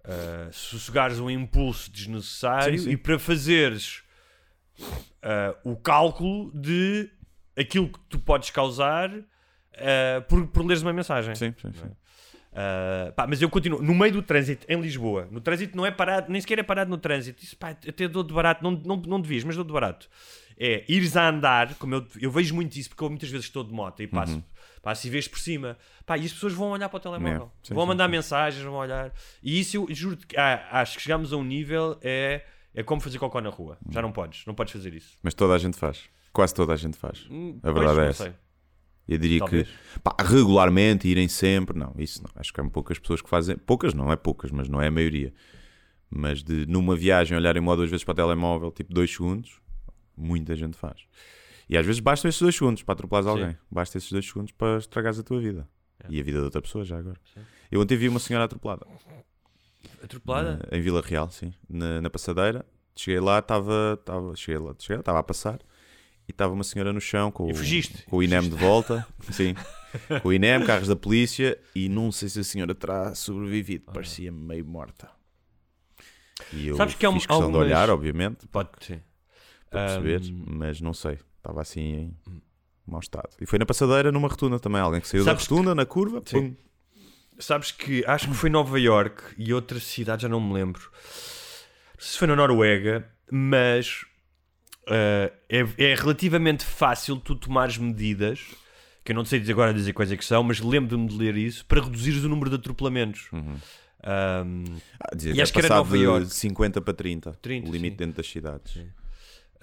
ah, sossegares um impulso desnecessário Sim, sim. e para fazeres ah, o cálculo de aquilo que tu podes causar ah, por, por leres uma mensagem. Sim, sim, sim. Ah, pá, mas eu continuo no meio do trânsito em Lisboa. No trânsito não é parado, nem sequer é parado no trânsito. Isso pá, até dou de barato, não, não, não devias, mas dou de barato. É ires a andar, como eu, eu vejo muito isso, porque eu muitas vezes estou de moto e passo, passo e vejo por cima. Pá, e as pessoas vão olhar para o telemóvel. É, sim, vão sim, mandar sim. mensagens, vão olhar. E isso eu juro que ah, acho que chegamos a um nível é, é como fazer cocó na rua. Já não podes, não podes fazer isso. Mas toda a gente faz. Quase toda a gente faz. Hum, A verdade é essa. sei. Eu diria Talvez. que pá, regularmente irem sempre, não, isso não. Acho que há poucas pessoas que fazem. Poucas, não é poucas, mas não é a maioria. Mas de numa viagem olharem uma ou duas vezes para o telemóvel, tipo dois segundos, muita gente faz. E às vezes bastam esses dois segundos para atropelares Sim. alguém. Basta esses dois segundos para estragares a tua vida. É. E a vida de outra pessoa já agora. Eu ontem vi uma senhora atropelada. Atropelada? Na- em Vila Real, sim. Na, na passadeira. Cheguei lá, estava. Cheguei lá, cheguei estava a passar. E estava uma senhora no chão com, o- fugiste? com o INEM de volta. Sim. Com o INEM, carros da polícia. E não sei se a senhora terá sobrevivido. Parecia meio morta. E eu Sabes que há um- fiz questão algumas- de olhar, obviamente, Pode sim. para perceber. Ahm, Mas não sei. Estava assim em mau estado. E foi na passadeira, numa rotunda também. Alguém que saiu Sabes da rotunda, na curva. Sim. Pum. sabes que acho que foi Nova York e outra cidade, já não me lembro. Não sei Se foi na Noruega, mas eh, é, é relativamente fácil tu tomares medidas, que eu não sei dizer agora dizer quais é que são, mas lembro-me de ler isso, para reduzires o número de atropelamentos. Ahm, Ah, dizia E que é acho que era Nova de Iorque. 50 para 30, 30, o limite sim. dentro das cidades.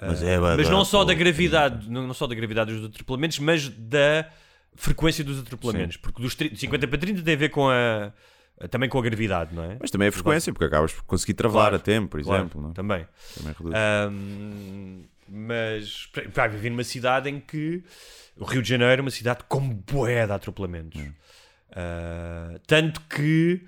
Mas, é mas badar, não só da gravidade, não, só da gravidade dos atropelamentos, mas da frequência dos atropelamentos. Porque dos 30 50 para 30 tem a ver com a também com a gravidade, não é? Mas também a frequência, porque acabas por conseguir travar Claro, a tempo, por Claro, exemplo. não é? também. Também reduz. Ahm, mas vai viver numa cidade em que o Rio de Janeiro é uma cidade com bué de atropelamentos. Ah, tanto que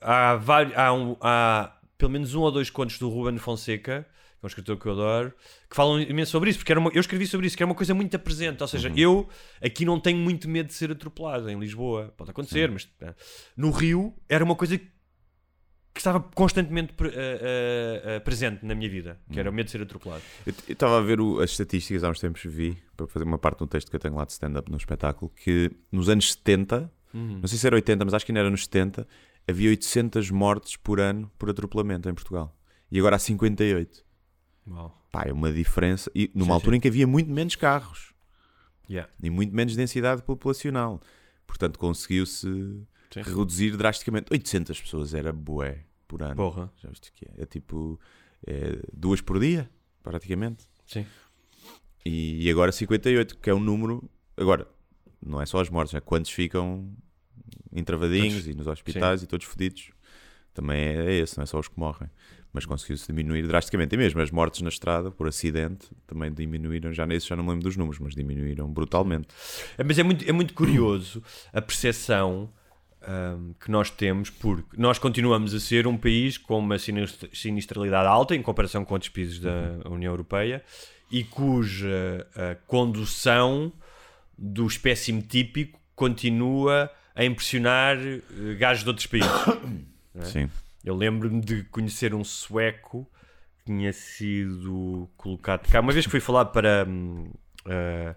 há, vários, há, um- há pelo menos um ou dois contos do Ruben Fonseca, é um escritor que eu adoro, que falam imenso sobre isso, porque era uma- eu escrevi sobre isso, que era uma coisa muito presente. Ou seja, eu aqui não tenho muito medo de ser atropelado em Lisboa. Pode acontecer, mas ah, no Rio era uma coisa que estava constantemente pre- ah, ah, presente na minha vida, que era o medo de ser atropelado. Eu estava a ver o- as estatísticas há uns tempos, vi, para fazer uma parte de um texto que eu tenho lá de stand-up no espetáculo, que nos anos 70, não sei se era 80, mas acho que ainda era nos 70, havia 800 mortes por ano por atropelamento em Portugal. E agora há 58. Pá, é uma diferença. E numa Sim, altura sim. em que havia muito menos carros Yeah. e muito menos densidade populacional. Portanto, conseguiu-se Sim. reduzir drasticamente. 800 pessoas era bué por ano. Porra. Já viste que é? É tipo é, duas por dia, praticamente. Sim. E, e agora 58, que é um número. Agora, não é só as mortes, é quantos ficam entravadinhos Todos- e nos hospitais e todos fodidos. Também é, é esse, não é só os que morrem. Mas conseguiu-se diminuir drasticamente. E mesmo as mortes na estrada por acidente também diminuíram. Já nesse já não me lembro dos números, mas diminuíram brutalmente. É, Mas é muito, é muito curioso a percepção ahm, que nós temos, porque nós continuamos a ser um país com uma sinistra- sinistralidade alta em comparação com outros países da União Europeia e cuja condução do espécime típico continua a impressionar eh, gajos de outros países. É? Sim. Eu lembro-me de conhecer um sueco que tinha sido colocado cá. Uma vez que fui falar para, hum, eh,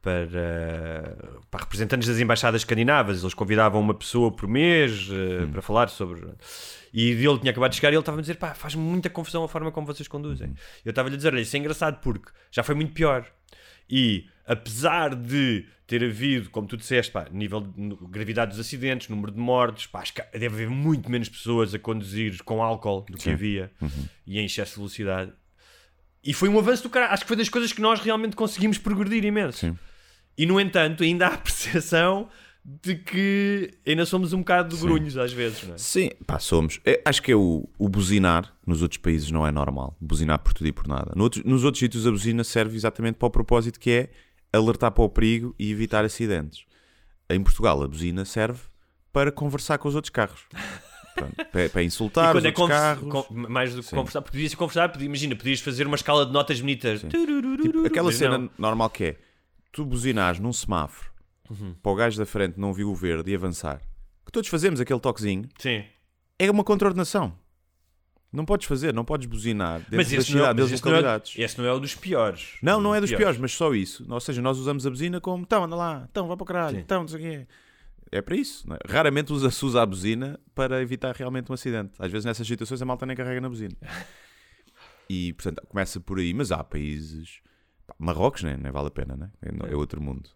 para, para representantes das embaixadas escandinavas, eles convidavam uma pessoa por mês eh, para falar sobre. E ele tinha acabado de chegar e ele estava a dizer: pá, faz-me muita confusão a forma como vocês conduzem. Eu estava-lhe a dizer: olha, isso é engraçado porque já foi muito pior. E apesar de ter havido, como tu disseste, pá, nível de gravidade dos acidentes, número de mortes, pá, acho que deve haver muito menos pessoas a conduzir com álcool do que Sim. havia e em excesso de velocidade. E foi um avanço do cara. Acho que foi das coisas que nós realmente conseguimos progredir imenso. Sim. E no entanto, ainda há a percepção de que ainda somos um bocado de grunhos às vezes, não é? Sim, pá, somos. É, acho que é o, o buzinar nos outros países não é normal. Buzinar por tudo e por nada. Nos outros sítios a buzina serve exatamente para o propósito que é alertar para o perigo e evitar acidentes. Em Portugal a buzina serve para conversar com os outros carros. Pronto, para, para E insultar os quando é conversa- carros. mais do que Sim. conversar, podias conversar, podia- imagina, podias fazer uma escala de notas bonitas. Tipo, aquela cena não. normal que é tu buzinares num semáforo Uhum. para o gajo da frente não viu o verde e avançar. Que todos fazemos aquele toquezinho. Sim. É uma contraordenação. Não podes fazer, não podes buzinar dentro Mas da esse não, é- cidade, das esse, não é, localidades. esse não é o dos piores. Não, não é dos piores. mas só isso. Ou seja, nós usamos a buzina como então, anda lá, então, vai para o caralho, Sim. então, não sei o quê. É para isso. é? Raramente usa- se usa a buzina para evitar realmente um acidente. Às vezes nessas situações a malta nem carrega na buzina. E, portanto, começa por aí. Mas há países... Marrocos, né? nem vale a pena, né? é, é outro mundo.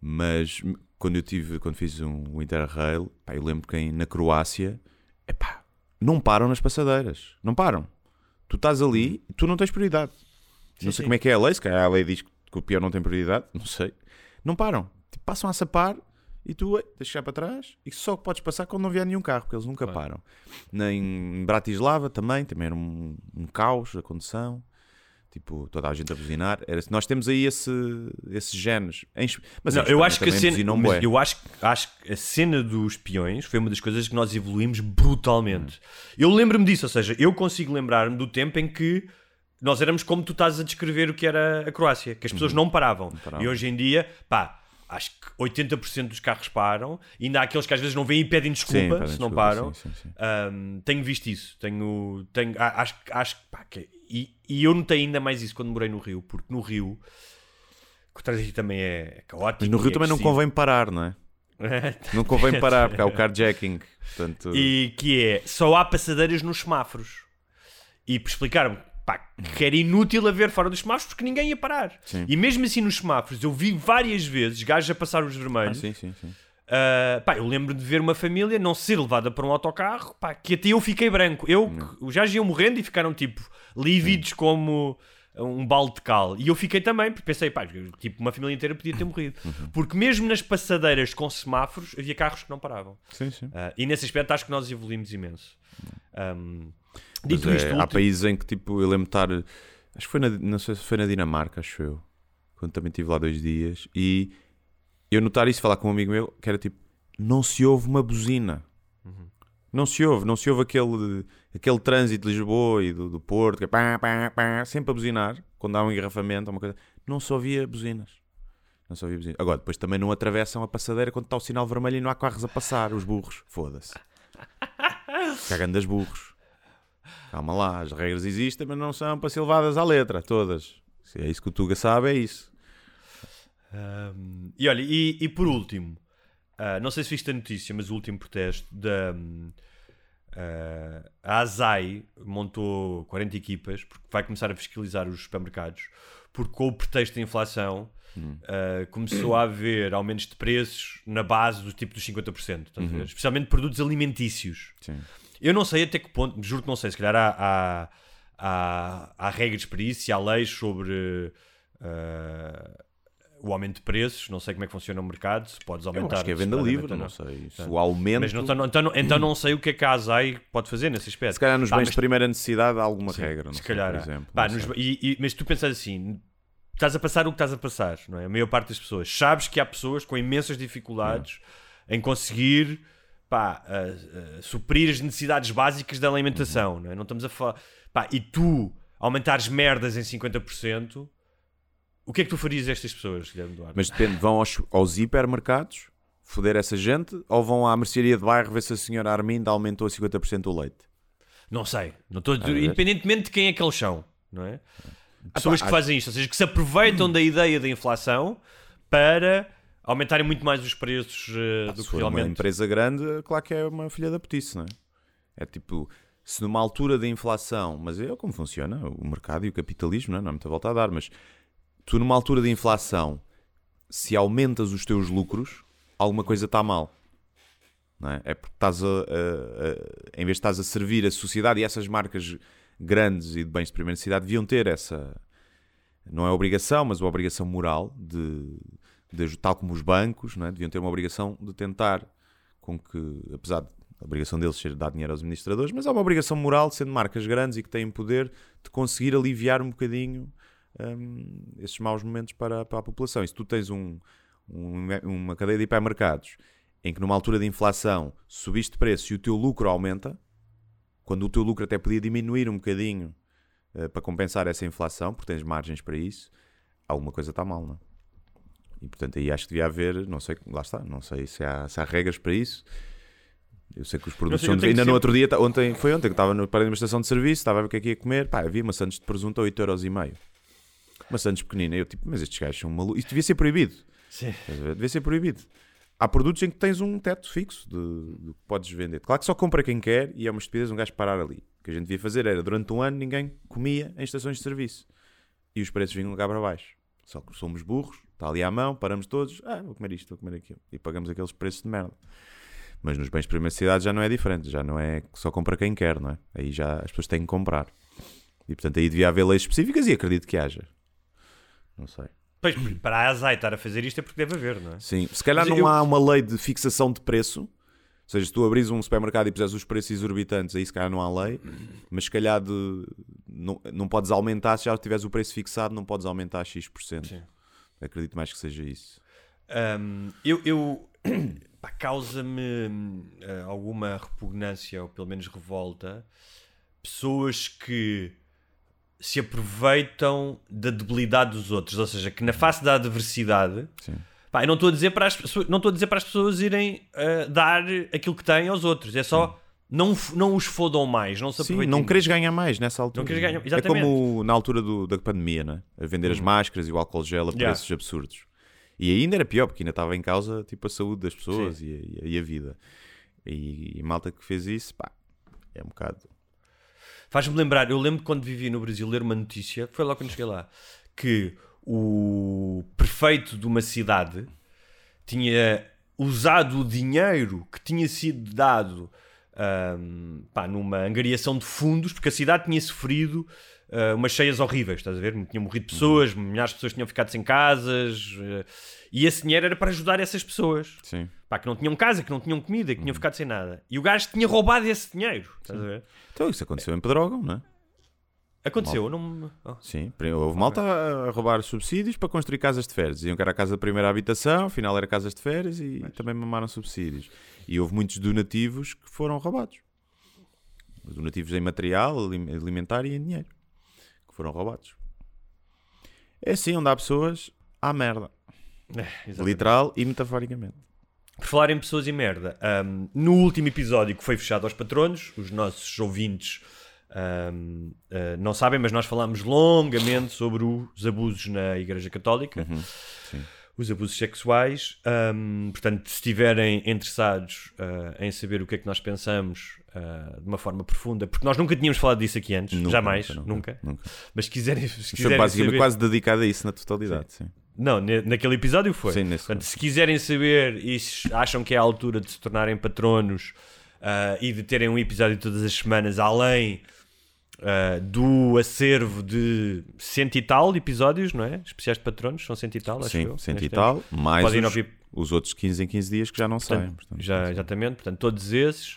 Mas quando eu tive, quando fiz um, Interrail, pá, eu lembro que em- na Croácia, epá, não param nas passadeiras. Não param. Tu estás ali e tu não tens prioridade. não sei sim. como é que é a lei, se calhar a lei diz que o peão não tem prioridade, não sei. Não param. Tipo, passam a sapar e tu ei, tens de chegar para trás e só podes passar quando não vier nenhum carro, porque eles nunca param. Na, em Bratislava também, também era um, um caos a condução. Tipo, toda a gente a buzinar. Era, nós temos aí esse, esses genes. Mas Não, eu acho que a cena, mas eu acho, acho que a cena dos peões foi uma das coisas que nós evoluímos brutalmente. Eu lembro-me disso, ou seja, eu consigo lembrar-me do tempo em que nós éramos como tu estás a descrever o que era a Croácia, que as pessoas não paravam. paravam. E hoje em dia, pá, acho que 80% dos carros param, ainda há aqueles que às vezes não vêm e pedem desculpa Sim, pedem se não desculpa, param. sim, sim. Um, tenho visto isso. Tenho, tenho, acho, acho pá, que e, e eu notei ainda mais isso quando morei no Rio, porque no Rio, o trânsito também é caótico. Mas no Rio também não convém parar, não é? Não convém parar, porque há o carjacking. Portanto, e que é só há passadeiras nos semáforos. E explicaram pá, que era inútil haver fora dos semáforos porque ninguém ia parar. Sim. E mesmo assim nos semáforos eu vi várias vezes gajos a passar os ah, vermelhos. sim, sim, sim. Uh, pá, eu lembro de ver uma família não ser levada para um autocarro, pá, que até eu fiquei branco. Eu, os gajos iam morrendo e ficaram tipo lívidos como um balde de cal. E eu fiquei também, porque pensei, pá, tipo, uma família inteira podia ter morrido. Porque mesmo nas passadeiras com semáforos havia carros que não paravam. sim, sim. Uh, e nesse aspecto acho que nós evoluímos imenso. Um, dito é, isto, há último- países em que tipo, eu lembro de estar. Acho que foi na, não sei se foi na Dinamarca, acho eu. Quando também estive lá dois dias. E eu notar isso, falar com um amigo meu, que era tipo, não se ouve uma buzina. Não se ouve, não se ouve aquele, aquele trânsito de Lisboa e do, do Porto, que é pá, pá, pá, sempre a buzinar, quando há um engarrafamento uma coisa. Não se ouvia buzinas. Não se ouvia buzinas. Agora, depois também não atravessam a passadeira quando está o sinal vermelho e não há carros a passar, os burros. Foda-se. Cagando das burros. Calma lá, as regras existem, mas não são para ser levadas à letra, todas. Se é isso que o Tuga sabe, é isso. Um, e olha, e, e por último, ah, não sei se viste a notícia, mas o último protesto da hum, ah, a Azai montou 40 equipas porque vai começar a fiscalizar os supermercados porque com o pretexto da inflação ah, começou a haver aumentos de preços na base do tipo dos 50%, estás a ver? especialmente produtos alimentícios. Sim. Eu não sei até que ponto, juro que não sei, se calhar há, há, há, há regras para isso e há leis sobre ah, o aumento de preços, não sei como é que funciona o mercado, se podes Eu aumentar. acho que é venda livre, não sei. Se o aumento. Mas não, então, não- então, então não sei o que é que a ASAI pode fazer nesse aspecto. Se calhar nos bens de primeira necessidade há alguma regra, não se calhar por exemplo. Mas tu pensas assim, estás a passar o que estás a passar, não é? A maior parte das pessoas. Sabes que há pessoas com imensas dificuldades em conseguir pá, suprir as necessidades básicas da alimentação, Uhum. não é? Não estamos a falar. Pá, e tu aumentares merdas em 50%, o que é que tu farias a estas pessoas, Guilherme Duarte? Mas depende, vão aos, aos hipermercados foder essa gente ou vão à mercearia de bairro ver se a senhora Arminda aumentou a 50% o leite? Não sei. Não ver. independentemente de quem é que eles são, não é? Pessoas pá, que fazem isto, ou seja, que se aproveitam da ideia da inflação para aumentarem muito mais os preços eh, do que for uma realmente. empresa grande, claro que é uma filha da petice, não é? É tipo, se numa altura de inflação, mas é como funciona o mercado e o capitalismo, não é? Não há muita volta a dar, mas tu numa altura de inflação, se aumentas os teus lucros, alguma coisa está mal. É? é porque estás a, a- a- em vez de estás a servir a sociedade e essas marcas grandes e de bens de primeira necessidade deviam ter essa não é obrigação, mas uma obrigação moral de, de tal como os bancos, é? deviam ter uma obrigação de tentar com que, apesar de a obrigação deles ser dar dinheiro aos administradores, mas há uma obrigação moral, sendo marcas grandes e que têm poder, de conseguir aliviar um bocadinho hum, esses maus momentos para, para a população. E se tu tens um, um- uma cadeia de hipermercados em que numa altura de inflação subiste de preço e o teu lucro aumenta, quando o teu lucro até podia diminuir um bocadinho eh, para compensar essa inflação, porque tens margens para isso, alguma coisa está mal, não é? E portanto aí acho que devia haver, não sei, lá está, não sei se há, se há regras para isso. Eu sei que os produtos sei, são- ainda no outro dia, ontem, foi ontem que estava no parei de uma estação de serviço, estava a ver o que é que ia comer, pá, havia maçãs de presunto a 8,5€. Maçãs pequenina, eu tipo, mas estes gajos são malucos, isto devia ser proibido. Sim. Devia ser proibido. Há produtos em que tens um teto fixo de que podes vender. Claro que só compra quem quer e é uma estupidez um gajo parar ali. O que a gente devia fazer era, durante um ano, ninguém comia em estações de serviço. E os preços vinham cá para baixo. Só que somos burros, está ali à mão, paramos todos, ah, vou comer isto, vou comer aquilo. E pagamos aqueles preços de merda. Mas nos bens de primeira cidade já não é diferente, já não é que só compra quem quer, não é? Aí já as pessoas têm que comprar. E portanto aí devia haver leis específicas e acredito que haja. Não sei. Pois, para a ASAI estar a fazer isto é porque deve haver, não é? Sim, se calhar Mas não eu- há uma lei de fixação de preço. Ou seja, se tu abris um supermercado e puseres os preços exorbitantes, aí se calhar não há lei. Mas se calhar de, não, não podes aumentar, se já tiveres o preço fixado, não podes aumentar X%. Sim. Acredito mais que seja isso. Um, eu, eu causa-me eh, alguma repugnância ou pelo menos revolta pessoas que se aproveitam da debilidade dos outros, ou seja, que na face da adversidade, Sim. pá, eu não estou a dizer para as pessoas, não estou a dizer para as pessoas irem eh, dar aquilo que têm aos outros, é só não, não os fodam mais, não se Sim, aproveitem. não queres ganhar mais nessa altura. Não queres ganhar- É exatamente. Uhum. como na altura do- da pandemia, não é? A vender as máscaras e o álcool gel a Yeah. preços absurdos. E ainda era pior, porque ainda estava em causa tipo, a saúde das pessoas e a, e a- e a vida. E, e malta que fez isso, pá, é um bocado. Faz-me lembrar, eu lembro quando vivi no Brasil ler uma notícia, foi lá quando cheguei lá, que o prefeito de uma cidade tinha usado o dinheiro que tinha sido dado ahm, pá, numa angariação de fundos, porque a cidade tinha sofrido ah, umas cheias horríveis, estás a ver? Tinham morrido pessoas, milhares de pessoas tinham ficado sem casas, eh, e esse dinheiro era para ajudar essas pessoas. Sim. Pá, que não tinham casa, que não tinham comida, que tinham ficado sem nada. E o gajo tinha roubado esse dinheiro. Estás a ver? Então isso aconteceu em Pedrógão, não é? Aconteceu, eu não oh. Sim, houve malta a- roubar subsídios para construir casas de férias. Diziam que era a casa de primeira habitação, afinal era casas de férias e também mamaram subsídios. E houve muitos donativos que foram roubados. Donativos em material, alim- alimentar e em dinheiro. Que foram roubados. É assim, onde há pessoas, há merda. Exatamente. Literal e metaforicamente. Por falar em pessoas e merda, ahm, no último episódio que foi fechado aos patronos, os nossos ouvintes ahm, ah, não sabem, mas nós falámos longamente sobre os abusos na Igreja Católica, os abusos sexuais. Ahm, portanto, se estiverem interessados ah, em saber o que é que nós pensamos ah, de uma forma profunda, porque nós nunca tínhamos falado disso aqui antes, Nunca, jamais, nunca, nunca, nunca. Mas se quiserem, se Foi quiserem basicamente saber- quase dedicado a isso na totalidade. Sim. Não, ne- naquele episódio foi. Sim, nesse Portanto, se quiserem saber e acham que é a altura de se tornarem patronos ah, e de terem um episódio todas as semanas, além ah, do acervo de cento e tal episódios, não é? Especiais de patronos, são cento e tal, acho Sim, eu, cento e tal. tempo. Mais Podem os, ouvir- os outros 15 em 15 dias que já não saem. Portanto, portanto, já, exatamente, portanto, todos esses.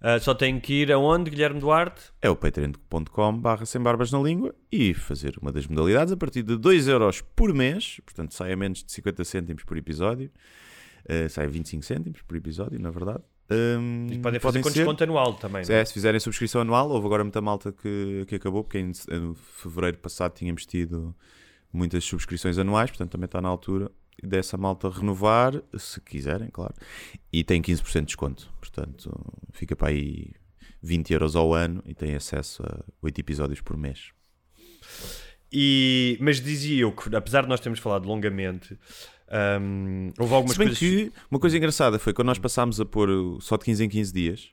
ah, só têm que ir aonde, Guilherme Duarte? é o patreon.com barra sem barbas na língua e fazer uma das modalidades a partir de 2 euros por mês, portanto sai a menos de 50 cêntimos por episódio, eh, sai a 25 cêntimos por episódio, na verdade. Hum, E podem fazer com ser- desconto anual também. é? É, se fizerem subscrição anual, houve agora muita malta que, que acabou, porque em, em fevereiro passado tínhamos tido muitas subscrições anuais, portanto também está na altura dessa malta renovar, se quiserem, claro. E tem 15% de desconto, portanto fica para aí 20 euros ao ano e tem acesso a 8 episódios por mês. E, mas dizia eu que, apesar de nós termos falado longamente, ahm, houve algumas Se bem coisas. que uma coisa engraçada foi quando nós passámos a pôr uh, só de 15 em 15 dias,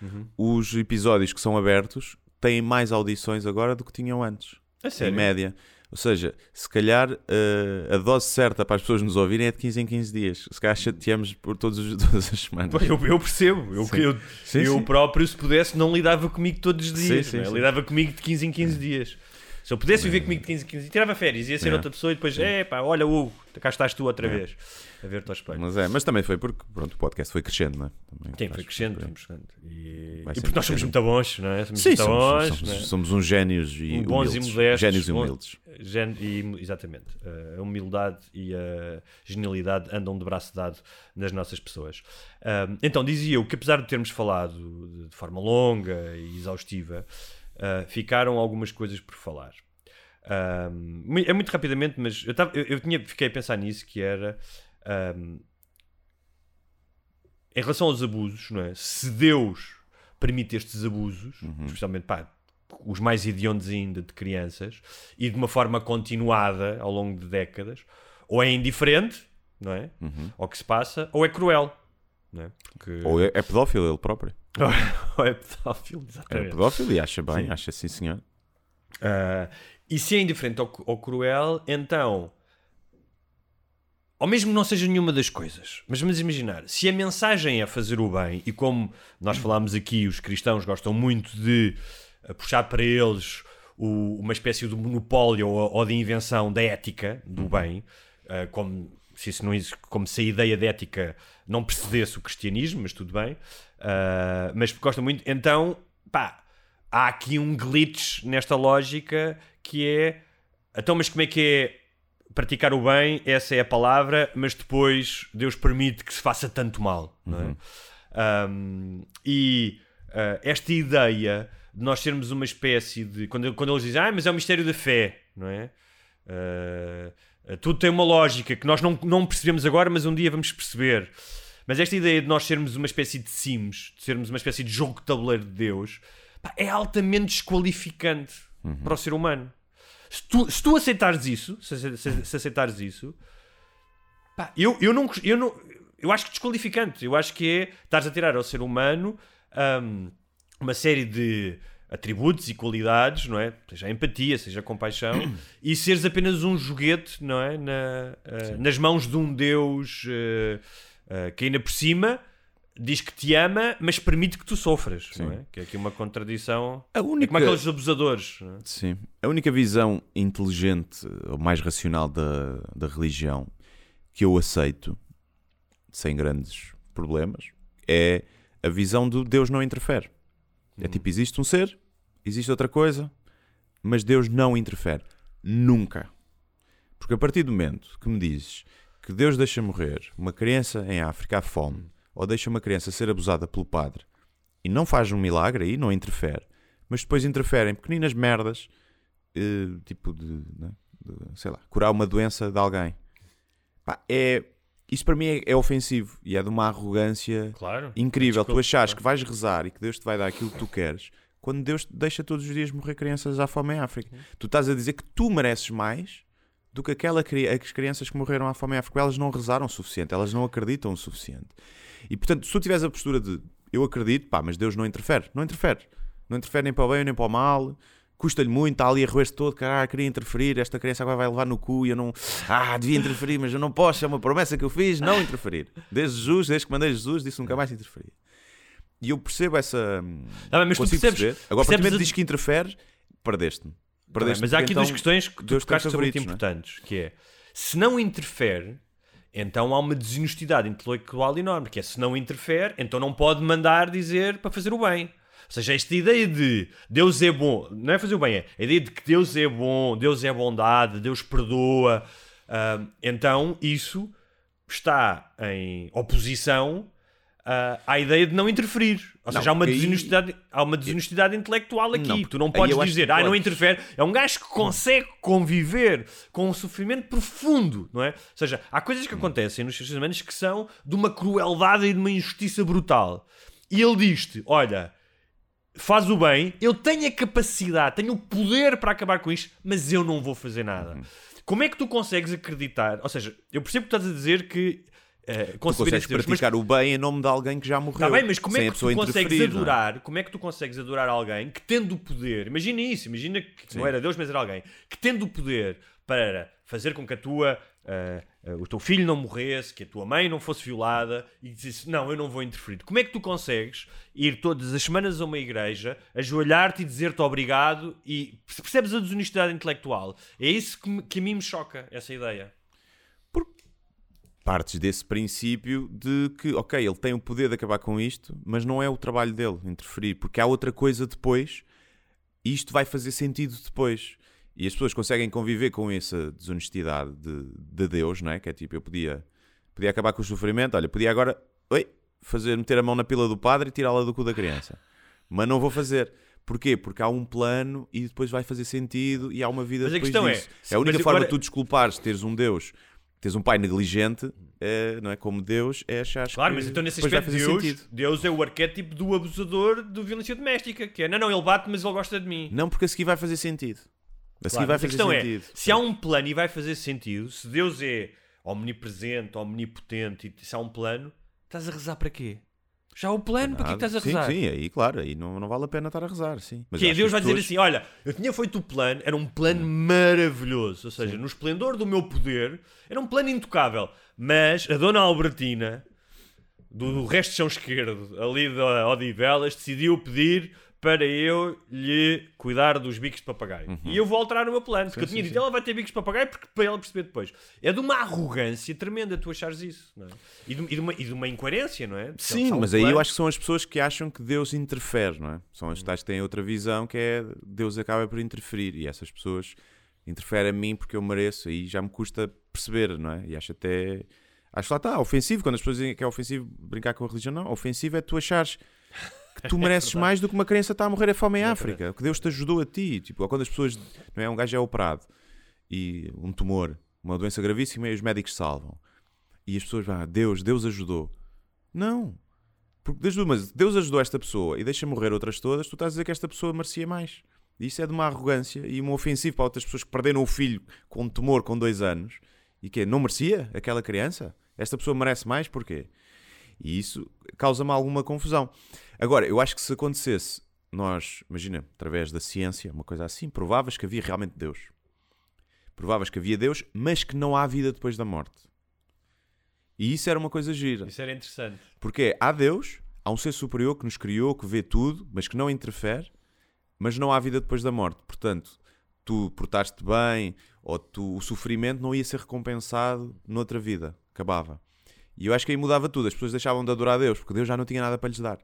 Uhum. os episódios que são abertos têm mais audições agora do que tinham antes. A sério? em média. Ou seja, se calhar eh, a dose certa para as pessoas nos ouvirem é de 15 em 15 dias. Se calhar chateamos por todos os, todas as semanas. Eu, eu percebo, eu, Sim. eu, Sim, eu sim. próprio, se pudesse, não lidava comigo todos os dias, é? lidava comigo de 15 em 15 dias. Se eu pudesse viver comigo de 15 em 15 dias, tirava férias, ia ser outra pessoa e depois, é pá, olha, Hugo, cá estás tu outra vez a ver-te ao espelho. Mas, é, mas também foi porque pronto, o podcast foi crescendo, não é? Também Sim, foi crescendo, foi crescendo. E, e porque nós somos crescendo. muito bons, não é? Somos Sim, muito somos, bons, somos, é? somos uns génios e bons humildes. e modestos. Génios e humildes. Gen- e, exatamente. Uh, a humildade e a genialidade andam de braço dado nas nossas pessoas. Um, então, dizia eu que apesar de termos falado de forma longa e exaustiva, uh, ficaram algumas coisas por falar. Um, mui- é muito rapidamente, mas eu, tava, eu, eu tinha, fiquei a pensar nisso, que era... um, em relação aos abusos, não é? Se Deus permite estes abusos, especialmente pá, os mais hediondos ainda de crianças, e de uma forma continuada ao longo de décadas, ou é indiferente, não é? Ao que se passa, ou é cruel, não é? Porque... Ou é, é pedófilo ele próprio. ou é pedófilo, É exatamente. pedófilo e acha bem, Sim. acha sim senhor. Ah, e se é indiferente ao, ao cruel, então, ou mesmo não seja nenhuma das coisas, mas vamos imaginar, se a mensagem é fazer o bem, e como nós falámos aqui, os cristãos gostam muito de ah, puxar para eles o- uma espécie de monopólio ou, ou de invenção da ética do bem, ah, como se isso não existe, como se a ideia de ética não precedesse o cristianismo, mas tudo bem. Ah, mas gostam muito, então, pá, há aqui um glitch nesta lógica que é então, mas como é que é praticar o bem? Essa é a palavra, mas depois Deus permite que se faça tanto mal, não é? Um, e ah, esta ideia de nós sermos uma espécie de quando, quando eles dizem, ah, mas é o mistério da fé, não é? Ah, tudo tem uma lógica que nós não, não percebemos agora, mas um dia vamos perceber. Mas esta ideia de nós sermos uma espécie de sims, de sermos uma espécie de jogo de tabuleiro de Deus, pá, é altamente desqualificante para o ser humano. Se tu, se tu aceitares isso, se, se- se aceitares isso, Pá, eu, eu, não, eu não. Eu acho que desqualificante. Eu acho que é. Estás a tirar ao ser humano hum, uma série de atributos e qualidades, não é? Seja empatia, seja a compaixão, e seres apenas um joguete, não é? Na, uh, nas mãos de um Deus uh, uh, que ainda por cima diz que te ama, mas permite que tu sofras, não é? Que é aqui uma contradição. A É única... como aqueles abusadores. é? Sim. A única visão inteligente ou mais racional da, da religião que eu aceito, sem grandes problemas, é a visão do Deus não interfere. É tipo, existe um ser, existe outra coisa, mas Deus não interfere. Nunca. Porque a partir do momento que me dizes que Deus deixa morrer uma criança em África à fome, ou deixa uma criança ser abusada pelo padre, e não faz um milagre aí, não interfere, mas depois interfere em pequeninas merdas, eh, tipo de, né, de, sei lá, curar uma doença de alguém. Pá, é, isso para mim é, é ofensivo e é de uma arrogância Claro. incrível. Tu Desculpa, achares claro. que vais rezar e que Deus te vai dar aquilo que tu queres, quando Deus deixa todos os dias morrer crianças à fome em África. Tu estás a dizer que tu mereces mais do que aquela, as crianças que morreram à fome em África. Elas não rezaram o suficiente, elas não acreditam o suficiente. E portanto, se tu tiveres a postura de eu acredito, pá, mas Deus não interfere, não interfere. Não interfere nem para o bem nem para o mal. Custa-lhe muito, está ali a roer-se todo, caralho, queria interferir, esta criança agora vai levar no cu e eu não. Ah, devia interferir, mas eu não posso, é uma promessa que eu fiz, não interferir. Desde Jesus, desde que mandei Jesus, disse nunca mais interferir. E eu percebo essa. Tá bem, mas tu consigo percebes- perceber. Agora, partir percebes a- que diz que interfere, perdeste-me. Tá bem, Perdeste-me, mas há aqui porque duas então questões que tu tocaste que são muito é? importantes, que é, se não interfere, então há uma desonestidade intelectual enorme, que é, se não interfere, então não pode mandar dizer para fazer o bem. Ou seja, esta ideia de Deus é bom, não é fazer o bem, é a ideia de que Deus é bom, Deus é bondade, Deus perdoa, ah, então isso está em oposição ah, à ideia de não interferir. Ou Não, seja, há uma, desonestidade, há uma desonestidade intelectual aqui. Não, tu não podes dizer, ah, não podes." interfere. É um gajo que consegue conviver com um sofrimento profundo, não é? Ou seja, há coisas que acontecem nos seres humanos que são de uma crueldade e de uma injustiça brutal. E ele diz-te: olha, faz o bem, eu tenho a capacidade, tenho o poder para acabar com isto, mas eu não vou fazer nada. Uhum. Como é que tu consegues acreditar? Ou seja, eu percebo que estás a dizer que. Conceber consegues esse Deus, mas praticar o bem em nome de alguém que já morreu. Está bem, mas como é que tu consegues é? adorar? Como é que tu consegues adorar alguém que tendo o poder, imagina isso, imagina que não era Deus, mas era alguém que tendo o poder para fazer com que a tua ah, ah, o teu filho não morresse, que a tua mãe não fosse violada e dissesse, não, eu não vou interferir. Como é que tu consegues ir todas as semanas a uma igreja, ajoelhar-te e dizer-te obrigado e percebes a desonestidade intelectual? É isso que, me- que a mim me choca, essa ideia. Partes desse princípio de que, ok, ele tem o poder de acabar com isto, mas não é o trabalho dele interferir, porque há outra coisa depois e isto vai fazer sentido depois. E as pessoas conseguem conviver com essa desonestidade de, de Deus, não é? Que é tipo, eu podia, podia acabar com o sofrimento, olha, podia agora oi, fazer, meter a mão na pila do padre e tirá-la do cu da criança. Mas não vou fazer. Porquê? Porque há um plano e depois vai fazer sentido e há uma vida Mas a depois é, disso. se- a única forma agora- de tu desculpares teres um Deus, teres um pai negligente, é, não é como Deus, é achar Claro, que mas então nesse aspecto Deus, sentido. Deus é o arquétipo do abusador de violência doméstica, que é, não, não, ele bate, mas ele gosta de mim. Não, porque a seguir vai fazer sentido. A seguir Claro, vai fazer questão sentido. é, se há um plano e vai fazer sentido, se Deus é omnipresente, omnipotente, e se há um plano, estás a rezar para quê? Já o plano, para que é estás a sim, rezar? Sim, aí claro, aí não, não vale a pena estar a rezar, sim. Mas Que Deus vai dizer pessoas- assim: olha, eu tinha feito o plano, era um plano maravilhoso, ou seja, no esplendor do meu poder, era um plano intocável. Mas a dona Albertina, do, do resto de chão esquerdo, ali da Odivelas, decidiu pedir para eu lhe cuidar dos bicos de papagaio. E eu vou alterar o meu plano, porque eu tinha dito, ela vai ter bicos de papagaio porque para ela perceber depois. É de uma arrogância tremenda tu achares isso, é? E de, e de uma, e de uma incoerência, não é? Sim, há um mas aí eu acho que são as pessoas que acham que Deus interfere, não é? São as tais que têm outra visão que é Deus acaba por interferir e essas pessoas interferem a mim porque eu mereço e já me custa perceber, não é? E acho até. Acho que lá está, ofensivo, quando as pessoas dizem que é ofensivo brincar com a religião, não. Ofensivo é tu achares que tu mereces mais do que uma criança está a morrer a fome em África, que Deus te ajudou a ti. Tipo, quando as pessoas, não é? Um gajo é operado e um tumor, uma doença gravíssima e os médicos salvam. E as pessoas vão, ah, Deus, Deus ajudou. Não. Porque desde uma, Deus ajudou esta pessoa e deixa morrer outras todas, tu estás a dizer que esta pessoa merecia mais. E Isso é de uma arrogância e uma ofensiva para outras pessoas que perderam o filho com um tumor com dois anos E que Não merecia aquela criança? Esta pessoa merece mais, porquê? E isso causa-me alguma confusão. Agora, eu acho que se acontecesse, nós, imagina, através da ciência, uma coisa assim, provavas que havia realmente Deus. Provavas que havia Deus, mas que não há vida depois da morte. E isso era uma coisa gira. Isso era interessante. Porque há Deus, há um ser superior que nos criou, que vê tudo, mas que não interfere, mas não há vida depois da morte. Portanto, tu portaste bem, ou tu, o sofrimento não ia ser recompensado noutra vida. Acabava. E eu acho que aí mudava tudo. As pessoas deixavam de adorar Deus, porque Deus já não tinha nada para lhes dar.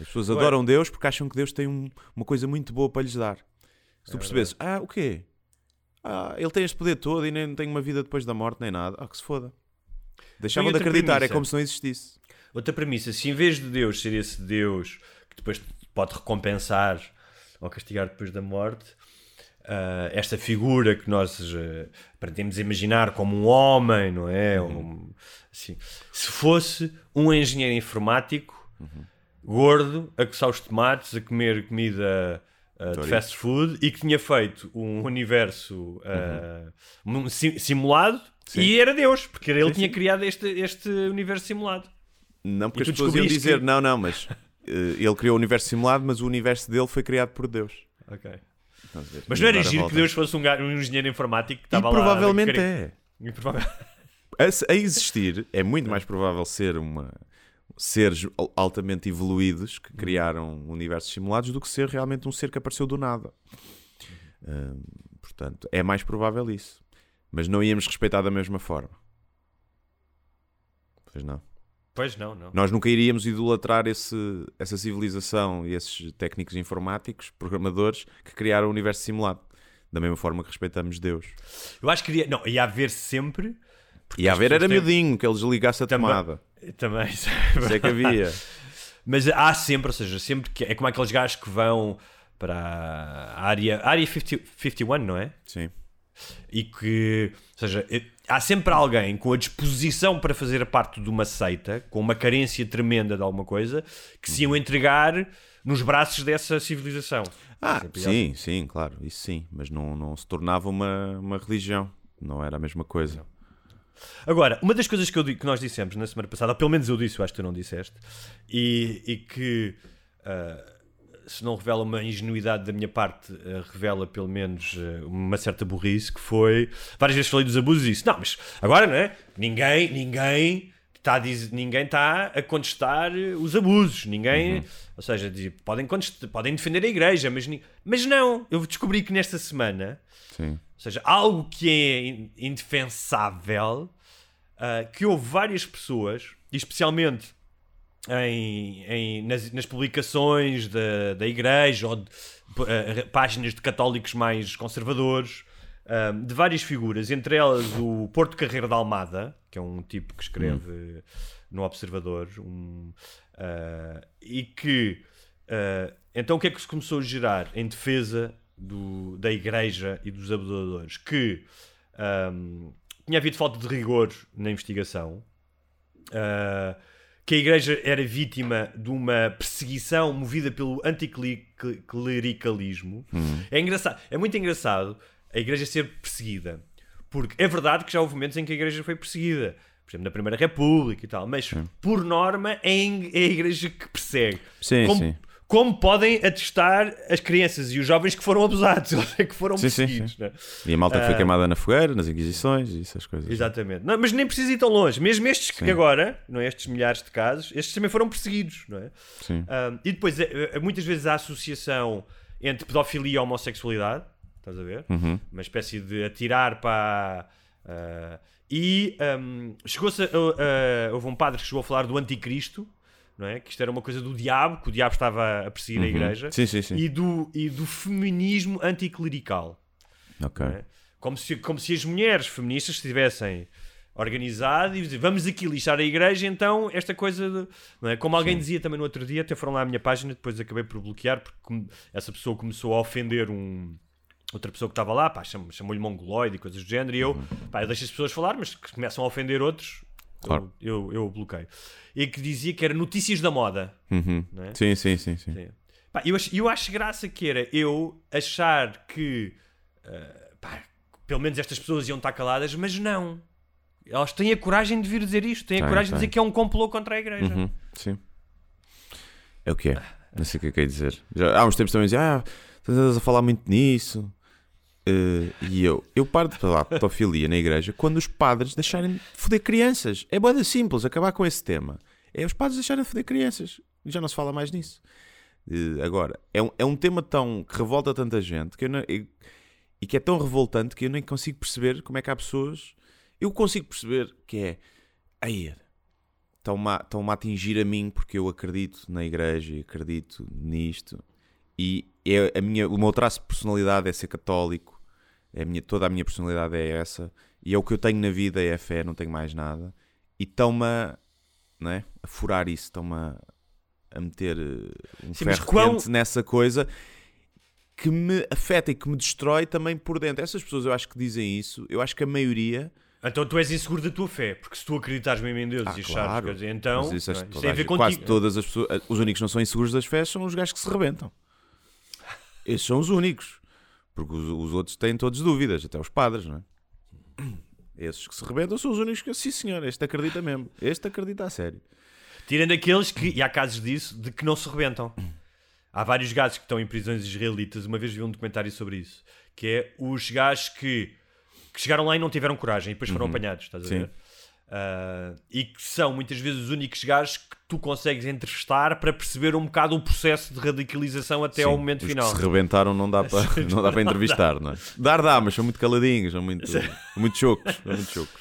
As pessoas Ué. adoram Deus porque acham que Deus tem um- uma coisa muito boa para lhes dar. Se tu percebesses, ah, o quê? Ah, ele tem este poder todo e nem tem uma vida depois da morte, nem nada. Ah, que se foda. Deixavam de acreditar, é premissa. como se não existisse. Outra premissa, se em vez de Deus ser esse Deus que depois pode recompensar ou castigar depois da morte, ah, esta figura que nós uh, pretendemos imaginar como um homem, não é? Um- assim, se fosse um engenheiro informático gordo a coçar os tomates, a comer comida ah, de fast food e que tinha feito um universo ah, um si- simulado e era Deus, porque ele tinha criado este, este universo simulado. Não, porque E as tu pessoas iam dizer, que- não, não, mas eh, ele criou o universo simulado, mas o universo dele foi criado por Deus. Ok. Ver? Mas não era giro que Deus fosse um, um engenheiro informático que estava lá. provavelmente é. E prova- A, a existir, é muito mais provável ser uma seres al- altamente evoluídos que criaram universos simulados do que ser realmente um ser que apareceu do nada. Hum, portanto, é mais provável isso. Mas não íamos respeitar da mesma forma. Pois não. Pois não, não. Nós nunca iríamos idolatrar esse, essa civilização e esses técnicos informáticos, programadores, que criaram o universo simulado. Da mesma forma que respeitamos Deus. Eu acho que iria, não, ia haver sempre. E a as ver era têm- miudinho, que eles ligassem a Também- tomada. Também. Isso é que havia. Mas há sempre, ou seja, sempre que. É como aqueles gajos que vão para a área, a área 50, 51, não é? Sim. E que. Ou seja, há sempre alguém com a disposição para fazer parte de uma seita, com uma carência tremenda de alguma coisa, que se iam entregar nos braços dessa civilização. Ah, Sempre sim, sim, claro, isso sim. Mas não, não se tornava uma, uma religião. Não era a mesma coisa. Agora, uma das coisas que, eu que nós dissemos na semana passada, ou pelo menos eu disse, eu acho que tu não disseste, e, e que ah, se não revela uma ingenuidade da minha parte, ah, revela pelo menos ah, uma certa burrice, que foi. Várias vezes falei dos abusos e disse, não, mas agora não é? Ninguém, ninguém. Está a dizer, ninguém está a contestar os abusos, ninguém, ou seja, diz- podem, podem defender a igreja, mas, mas não. Eu descobri que nesta semana Sim. Ou seja, algo que é in- indefensável, ah, que houve várias pessoas, especialmente em, em- nas, nas publicações da, da igreja ou de, ah, páginas de católicos mais conservadores, ah, de várias figuras, entre elas o Porto Carreiro da Almada, que é um tipo que escreve no Observador, um, e que então o que é que se começou a gerar em defesa do- da igreja e dos abusadores? Que ahm, tinha havido falta de rigor na investigação, ah, que a igreja era vítima de uma perseguição movida pelo anticlericalismo. É engraçado, é muito engraçado a igreja ser perseguida, porque é verdade que já houve momentos em que a igreja foi perseguida. Por exemplo, na Primeira República e tal, mas por norma é em- é a igreja que persegue. Sim, como, sim. Como podem atestar as crianças e os jovens que foram abusados, é que foram Sim, sim, perseguidos. sim. né? E a malta que foi Ah. queimada na fogueira, nas inquisições e essas coisas. Exatamente. Não, mas nem precisa ir tão longe. Mesmo estes que Sim. agora, não é? estes milhares de casos, estes também foram perseguidos, não é? Sim. Ah, e depois, eh, eh, muitas vezes, a associação entre pedofilia e homossexualidade, estás a ver? Uhum. Uma espécie de atirar para. ah, e ahm, chegou-se a, a- houve um padre que chegou a falar do anticristo, não é? Que isto era uma coisa do diabo, que o diabo estava a perseguir a igreja, Uhum. Sim, sim, sim. E, do, e do feminismo anticlerical. Ok. é? Como, se, como se as mulheres feministas estivessem organizado e dizer, vamos aqui lixar a igreja, então esta coisa, de- não é? como alguém dizia também no outro dia, até foram lá à minha página, depois acabei por bloquear porque essa pessoa começou a ofender um outra pessoa que estava lá, chamou-lhe mongoloide e coisas do género, e eu, pá, eu deixo as pessoas falar, mas começam a ofender outros, Claro. eu, eu, eu bloqueio. E que dizia que era notícias da moda, Uhum. é? Sim, sim, sim, sim. Sim. Pá, eu, acho, eu acho graça que era eu achar que ah, pá, pelo menos estas pessoas iam estar caladas, mas não. elas têm a coragem de vir dizer isto, têm a Tem, coragem de tem. dizer que é um complô contra a igreja. Uhum, sim. É o que é. Não sei o que é que é dizer. Já, há uns tempos também dizia, ah, estás a falar muito nisso. Eh, e eu, eu paro de falar de pedofilia na igreja quando os padres deixarem de foder crianças. É boa simples acabar com esse tema. É os padres deixarem de foder crianças. Já não se fala mais nisso. Eh, agora, é um, é um tema tão que revolta tanta gente que eu não- e- e que é tão revoltante que eu nem consigo perceber como é que há pessoas. Eu consigo perceber que é. Aí, estão-me a, atingir a mim porque eu acredito na igreja acredito nisto. E é a minha, o meu traço de personalidade é ser católico. É a minha, toda a minha personalidade é essa. E é o que eu tenho na vida, é a fé, não tenho mais nada. E estão-me a, é? a furar isso, estão-me a, a meter eh, um Sim, ferro quente nessa coisa que me afeta e que me destrói também por dentro. Essas pessoas eu acho que dizem isso, eu acho que a maioria. Então tu és inseguro da tua fé, porque se tu acreditares mesmo em Deus Ah, e achares claro. então Mas isso, é? Isso toda a a ver contigo. quase todas as pessoas, os únicos que não são inseguros das fés são os gajos que se rebentam. Esses são os únicos. Porque os, os outros têm todos dúvidas, até os padres, não é? Esses que se rebentam são os únicos que, sim senhor, este acredita mesmo. Este acredita a sério. Tirando aqueles que, e há casos disso, de que não se rebentam. Há vários gajos que estão em prisões israelitas. Uma vez vi um documentário sobre isso. Que é os gajos que, que chegaram lá e não tiveram coragem e depois foram apanhados, estás a Sim. ver? Ah, e que são muitas vezes os únicos gajos que tu consegues entrevistar para perceber um bocado o processo de radicalização até ao Sim, momento os final. Se rebentaram não dá para, não dá para entrevistar, não é? Dar dá, mas são muito caladinhos, são muito, muito chocos. São muito chocos.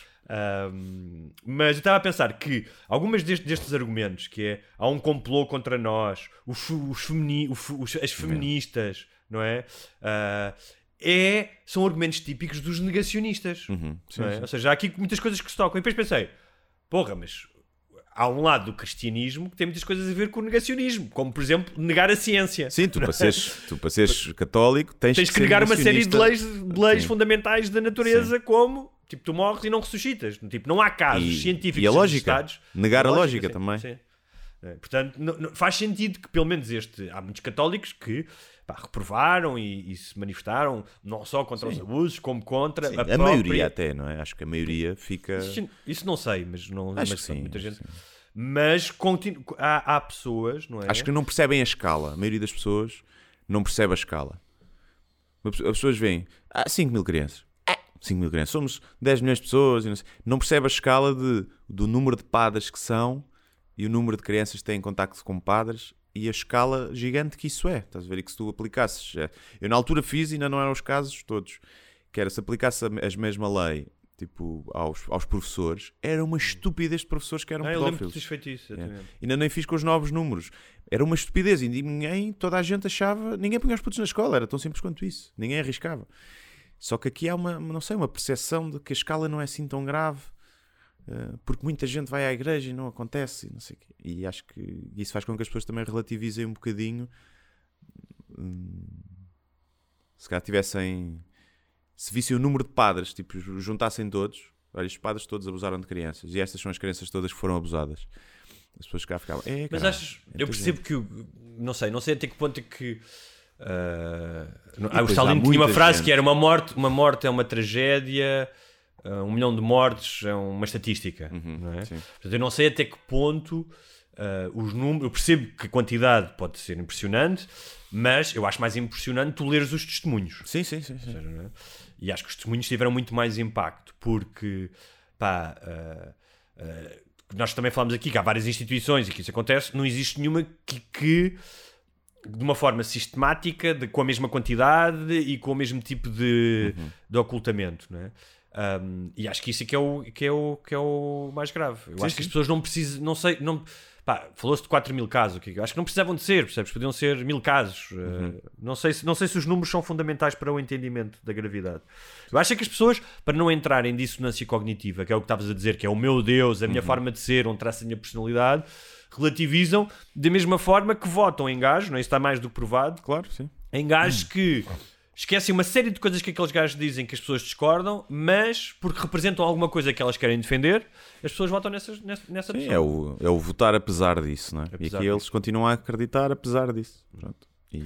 Mas eu estava a pensar que algumas destes, destes argumentos, que é há um complô contra nós, os, os femini- os- as feministas, não é? Ah, é? São argumentos típicos dos negacionistas. Uhum, sim, é? sim. Ou seja, há aqui muitas coisas que se tocam. E depois pensei, porra, mas há um lado do cristianismo que tem muitas coisas a ver com o negacionismo, como por exemplo negar a ciência. Sim, tu para seres, tu para seres católico tens, Tens que ser negar uma série de leis, de leis Sim. fundamentais da natureza, como tipo, tu morres e não ressuscitas. Tipo, não há casos E- científicos e a lógica. Negar a A lógica sim, também. sim. É, portanto, não- não- faz sentido que pelo menos este. Há muitos católicos que pá, reprovaram e, e se manifestaram não só contra os abusos, como contra Sim, a, a, própria... maioria até, não é? Acho que a maioria fica. Isso, isso não sei, mas não Acho mas que sim, muita gente. sim. Mas continu... há, há pessoas, não é? Acho que não percebem a escala. A maioria das pessoas não percebe a escala. As pessoas veem, ah, 5 mil crianças. Ah, 5 mil crianças. Somos 10 milhões de pessoas. Não. Não percebe a escala de, do número de padres que são e o número de crianças que têm contacto com padres e a escala gigante que isso é. Estás a ver? E que se tu aplicasses. é, Eu na altura fiz e ainda não eram os casos todos. Que era se aplicasse a, a mesma lei tipo, aos, aos professores, era uma estupidez de professores que eram Ah, eu pedófilos. tens feito isso. É. Ainda nem fiz com os novos números. Era uma estupidez e ninguém, toda a gente achava, ninguém punha os putos na escola, era tão simples quanto isso. Ninguém arriscava. Só que aqui há uma, não sei, uma percepção de que a escala não é assim tão grave, eh, porque muita gente vai à igreja e não acontece, e não sei quê. E acho que isso faz com que as pessoas também relativizem um bocadinho. hum, Se calhar tivessem. Se vissem o número de padres, tipo, juntassem todos, olha, estes padres todos abusaram de crianças, e estas são as crianças todas que foram abusadas. As pessoas cá ficavam. É, Mas achas, é eu percebo gente." que, não sei, não sei até que ponto é que. ah, o Stalin tinha uma frase gente. que era uma morte, uma morte é uma tragédia, ah, um milhão de mortes é uma estatística. não é? Uhum. Portanto, eu não sei até que ponto ah, os números. Eu percebo que a quantidade pode ser impressionante, mas eu acho mais impressionante tu leres os testemunhos. Sim, sim, sim. sim. Não é? E acho que os testemunhos tiveram muito mais impacto, porque, pá, ah, ah, nós também falamos aqui que há várias instituições e que isso acontece, não existe nenhuma que, que, de uma forma sistemática, de- com a mesma quantidade e com o mesmo tipo de, de ocultamento, não é? Um, e acho que isso é que é o, que é o, que é o mais grave. Eu acho que as pessoas não precisam, não sei, não, falou-se de 4 mil casos, o que eu acho que não precisavam de ser, percebes? Podiam ser mil casos. Uh, não, sei se, não sei se os números são fundamentais para o entendimento da gravidade. Eu acho é que as pessoas, para não entrarem em dissonância cognitiva, que é o que estavas a dizer, que é o meu Deus, a minha forma de ser, um traço da minha personalidade, relativizam da mesma forma que votam em gajos, não é? Isso está mais do que provado, Claro, sim. em gajos que esquecem uma série de coisas que aqueles gajos dizem que as pessoas discordam, mas porque representam alguma coisa que elas querem defender, as pessoas votam nessas, nessa, nessa Sim, pessoa. é o, é o votar apesar disso, não é? e Apesar aqui disso. eles continuam a acreditar apesar disso. Pronto. E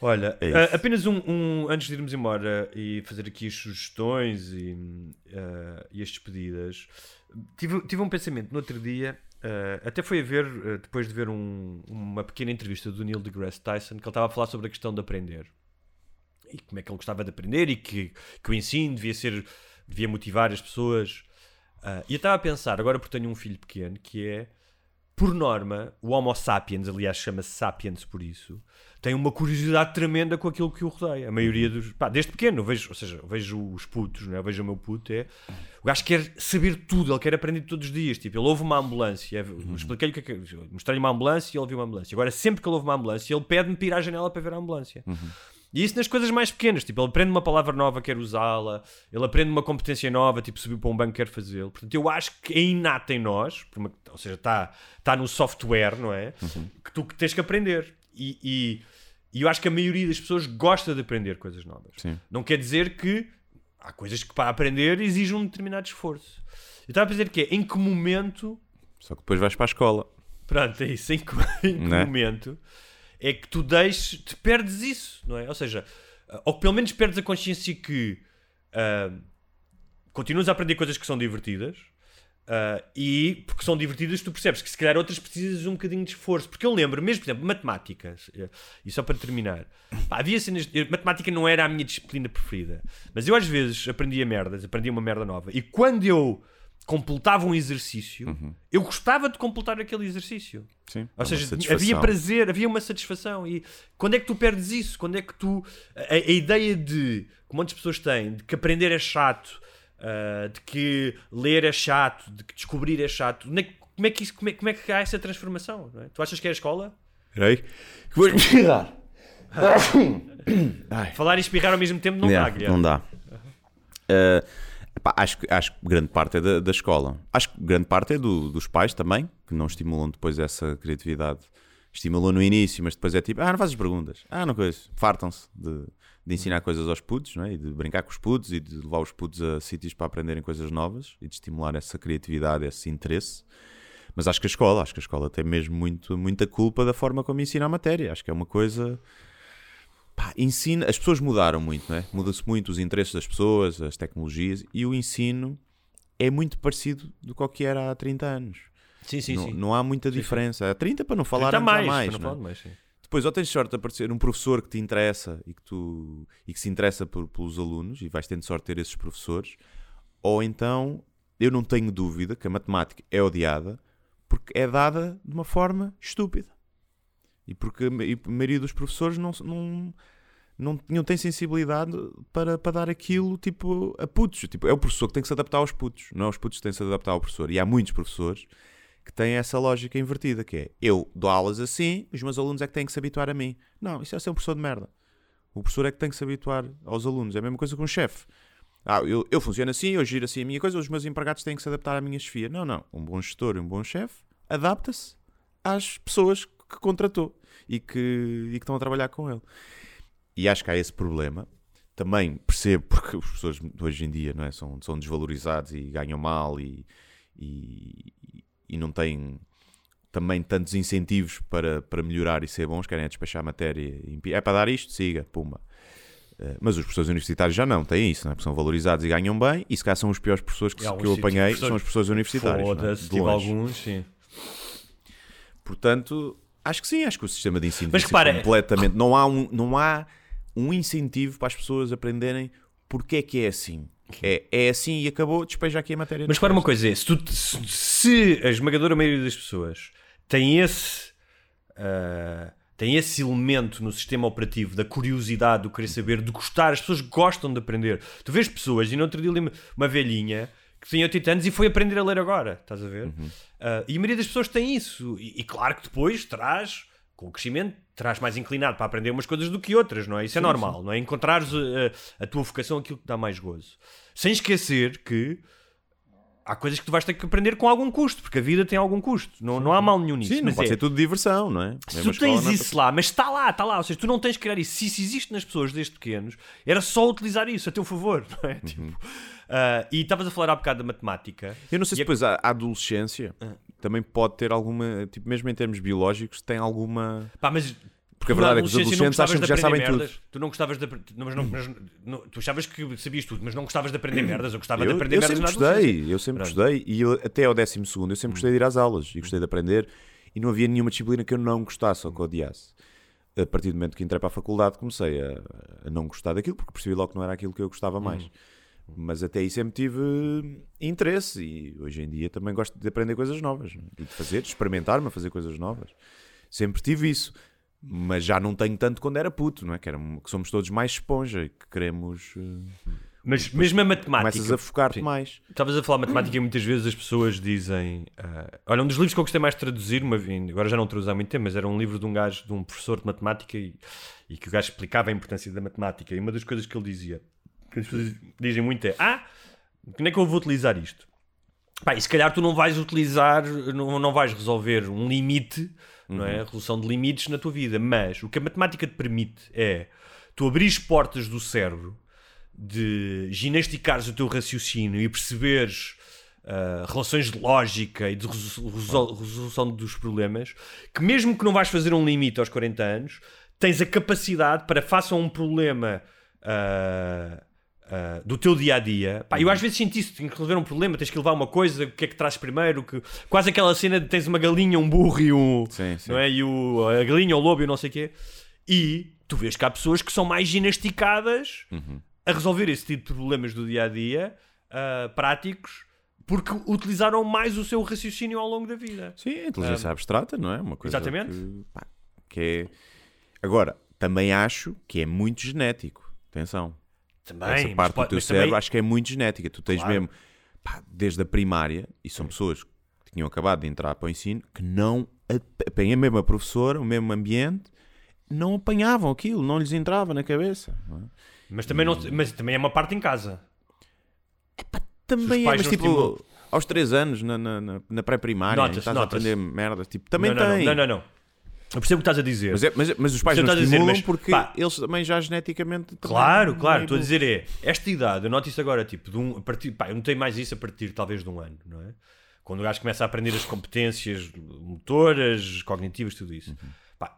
Olha, É isso. apenas um, um- antes de irmos embora e fazer aqui as sugestões e, ah, e as despedidas, tive, tive um pensamento no outro dia, ah, até foi a ver, ah, depois de ver um- uma pequena entrevista do Neil deGrasse Tyson, que ele estava a falar sobre a questão de aprender e como é que ele gostava de aprender e que, que o ensino devia ser, devia motivar as pessoas. Ah, e eu estava a pensar, agora porque tenho um filho pequeno, que é, por norma, o Homo sapiens, aliás, chama-se sapiens por isso, tem uma curiosidade tremenda com aquilo que o rodeia. A maioria dos. Pá, desde pequeno, vejo, ou seja, vejo os putos, não é? eu vejo o meu puto, é. O gajo quer saber tudo, ele quer aprender todos os dias. Tipo, ele ouve uma ambulância, eu expliquei-lhe o que é. Mostrei-lhe uma ambulância e ele viu uma ambulância. Agora, sempre que ele ouve uma ambulância, ele pede-me para ir à janela para ver a ambulância. E isso nas coisas mais pequenas, tipo, ele aprende uma palavra nova, quer usá-la, ele aprende uma competência nova, tipo, subiu para um banco, quer fazê-lo. Portanto, eu acho que é inato em nós, uma- ou seja, está tá no software, não é? Que tu que tens que aprender. E, e, e eu acho que a maioria das pessoas gosta de aprender coisas novas. Sim. Não quer dizer que há coisas que para aprender exigem um determinado esforço. Eu estava a dizer que é em que momento Só que depois vais para a escola. Pronto, é isso. Em que, em que Né? momento é que tu deixes, te perdes isso, não é? Ou seja, ah, ou que pelo menos perdes a consciência que ah, continuas a aprender coisas que são divertidas ah, e porque são divertidas tu percebes que se calhar outras precisas um bocadinho de esforço. Porque eu lembro, mesmo, por exemplo, matemáticas, eh, e só para terminar, pá, havia cenas, eu- matemática não era a minha disciplina preferida, mas eu às vezes aprendia merdas, aprendia uma merda nova e quando eu completava um exercício, eu gostava de completar aquele exercício. Sim. Ou é seja, havia prazer, havia uma satisfação. E quando é que tu perdes isso? Quando é que tu. A, a ideia de. que muitas pessoas têm, de que aprender é chato, ah, de que ler é chato, de que descobrir é chato. onde é que- como, é que isso, como, é, como é que há essa transformação? é? Tu achas que é a escola? Espera aí. Que vou espirrar. Falar e espirrar ao mesmo tempo não Yeah, dá, Guilherme. não dá. Eh, epá, acho, acho que grande parte é da, da escola. Acho que grande parte é do- dos pais também, que não estimulam depois essa criatividade. Estimulam no início, mas depois é tipo, ah, não fazes perguntas. Ah, não coisa. Fartam-se de, de ensinar coisas aos putos, não é? E de brincar com os putos e de levar os putos a sítios para aprenderem coisas novas e de estimular essa criatividade, esse interesse. Mas acho que a escola, acho que a escola tem mesmo muito, muita culpa da forma como ensina a matéria. Acho que é uma coisa pá, ensina, as pessoas mudaram muito, não é? Muda-se muito os interesses das pessoas, as tecnologias e o ensino é muito parecido do que, era há 30 anos. Sim, sim, não, sim. não há muita diferença. Há 30 para não falar anos mais, há mais, para não é? falar mais, sim. Depois, ou tens sorte de aparecer um professor que te interessa e que, tu, e que se interessa por- pelos alunos e vais tendo sorte de ter esses professores, ou então eu não tenho dúvida que a matemática é odiada porque é dada de uma forma estúpida. E porque a ma- a maioria dos professores não, não, não, não tem sensibilidade para, para dar aquilo tipo a putos. Tipo, é o professor que tem que se adaptar aos putos, não é os putos que têm que se adaptar ao professor. E há muitos professores que têm essa lógica invertida, que é eu dou aulas assim, os meus alunos é que têm que se habituar a mim. Não, isso é ser um professor de merda. O professor é que tem que se habituar aos alunos. É a mesma coisa que um chefe. Ah, eu, eu funciono assim, eu giro assim a minha coisa, os meus empregados têm que se adaptar à minha chefia. Não, não. Um bom gestor e um bom chefe adapta-se às pessoas que contratou e que, e que estão a trabalhar com ele. E acho que há esse problema. Também percebo porque professores de hoje em dia não é? são, são desvalorizados e ganham mal e, e, e não têm também tantos incentivos para, para melhorar e ser bons, querem é despachar a matéria. É para dar isto? Siga, pumba. Eh, Mas os professores universitários já não têm isso, não é? Porque são valorizados e ganham bem, e se calhar são os piores professores que, que eu apanhei, são os professores universitários. é? Foda-se, De tive alguns, sim. Portanto, acho que sim, acho que o sistema de ensino Mas repara- completamente. Não há, um, não há um incentivo para as pessoas aprenderem porque é que é assim. É, é assim e acabou, despeja aqui a matéria. Mas para uma coisa é, se, tu- se- se a esmagadora maioria das pessoas tem esse ah, tem esse elemento no sistema operativo da curiosidade, do querer saber, de gostar, as pessoas gostam de aprender. Tu vês pessoas, e no outro dia uma velhinha que tinha 80 anos e foi aprender a ler agora, estás a ver? Uhum. Ah, e a maioria das pessoas tem isso. E, e claro que depois traz, com o crescimento, traz mais inclinado para aprender umas coisas do que outras, não é? Isso é normal, não é? Encontrares a, a tua vocação aquilo que dá mais gozo. Sem esquecer que há coisas que tu vais ter que aprender com algum custo, porque a vida tem algum custo. Não, não há mal nenhum nisso. Sim, não pode é, ser tudo diversão, não é? se tu escola tens não é isso lá, mas está lá, está lá. Ou seja, tu não tens que criar isso. Se isso existe nas pessoas desde pequenos, era só utilizar isso a teu favor, não é? Uhum. Tipo, ah, e estavas a falar há bocado da matemática. Eu não sei se a- depois a, a adolescência Ah. também pode ter alguma, tipo, mesmo em termos biológicos, tem alguma. Pá, mas Porque a verdade é que os adolescentes acham que já de sabem aprender tudo. merdas? Tu não gostavas de apre- não, mas não, mas não- tu achavas que sabias tudo, mas não gostavas de aprender merdas. Eu gostava de Eu, aprender eu merdas sempre gostei, eu sempre gostei. E eu, até ao décimo segundo eu sempre gostei de ir às aulas e gostei de aprender. E não havia nenhuma disciplina que eu não gostasse ou que odiasse. A partir do momento que entrei para a faculdade comecei a, a não gostar daquilo porque percebi logo que não era aquilo que eu gostava mais. Uhum. Mas até aí sempre tive eh, interesse e hoje em dia também gosto de aprender coisas novas é? e de fazer, de experimentar-me a fazer coisas novas. Sempre tive isso. Mas já não tenho tanto quando era puto, não é? Que, era, que somos todos mais esponja e que queremos. eh, Mas mesmo a matemática. começas a focar-te mais. Estavas a falar matemática e muitas vezes as pessoas dizem. ah, olha, um dos livros que eu gostei mais de traduzir, uma, agora já não traduzo há muito tempo, mas era um livro de um gajo, de um professor de matemática e, e que o gajo explicava a importância da matemática. E uma das coisas que ele dizia, que as pessoas dizem muito é: Ah, como é que eu vou utilizar isto? Pá, e se calhar tu não vais utilizar, não, não vais resolver um limite, não é? A resolução de limites na tua vida, mas o que a matemática te permite é tu abrires portas do cérebro de ginasticares o teu raciocínio e perceberes ah, relações de lógica e de resol- resol- resolução dos problemas, que mesmo que não vais fazer um limite aos 40 anos, tens a capacidade para, face a um problema ah, ah, do teu dia a dia, pá, eu às vezes sinto isso, tenho que resolver um problema, tens que levar uma coisa, o que é que traz primeiro, que, quase aquela cena de tens uma galinha, um burro e um. Sim, sim. Não é? E o, a galinha, o lobo e não sei o quê. E tu vês que há pessoas que são mais ginasticadas Uhum. a resolver esse tipo de problemas do dia a dia, ah, práticos, porque utilizaram mais o seu raciocínio ao longo da vida. Sim, a inteligência abstrata, não é? Uma coisa Exatamente. Que, pá, que é... Agora, também acho que é muito genético. Atenção. Também, Essa parte pode- do teu cérebro também- acho que é muito genética. Tu tens Claro. mesmo, pá, desde a primária, e são pessoas que tinham acabado de entrar para o ensino, que não apanham a mesma professora, o mesmo ambiente, não apanhavam aquilo, não lhes entrava na cabeça. é? Mas também, não, mas também é uma parte em casa. Também é, mas tipo, estimulam. aos 3 anos, na, na, na- pré-primária, estás a nota-se. aprender merda, tipo, também não, não, tem. não, não, não. Eu percebo o que estás a dizer. Mas, é- mas, mas os pais não a dizer, estimulam mas, porque pá, eles também já geneticamente. Claro, claro. Estou a dizer é, esta idade, eu noto isso agora, tipo, de um, a partir, pá, eu notei mais isso a partir talvez de um ano, não é? Quando o gajo começa a aprender as competências motoras, cognitivas, tudo isso. Pá,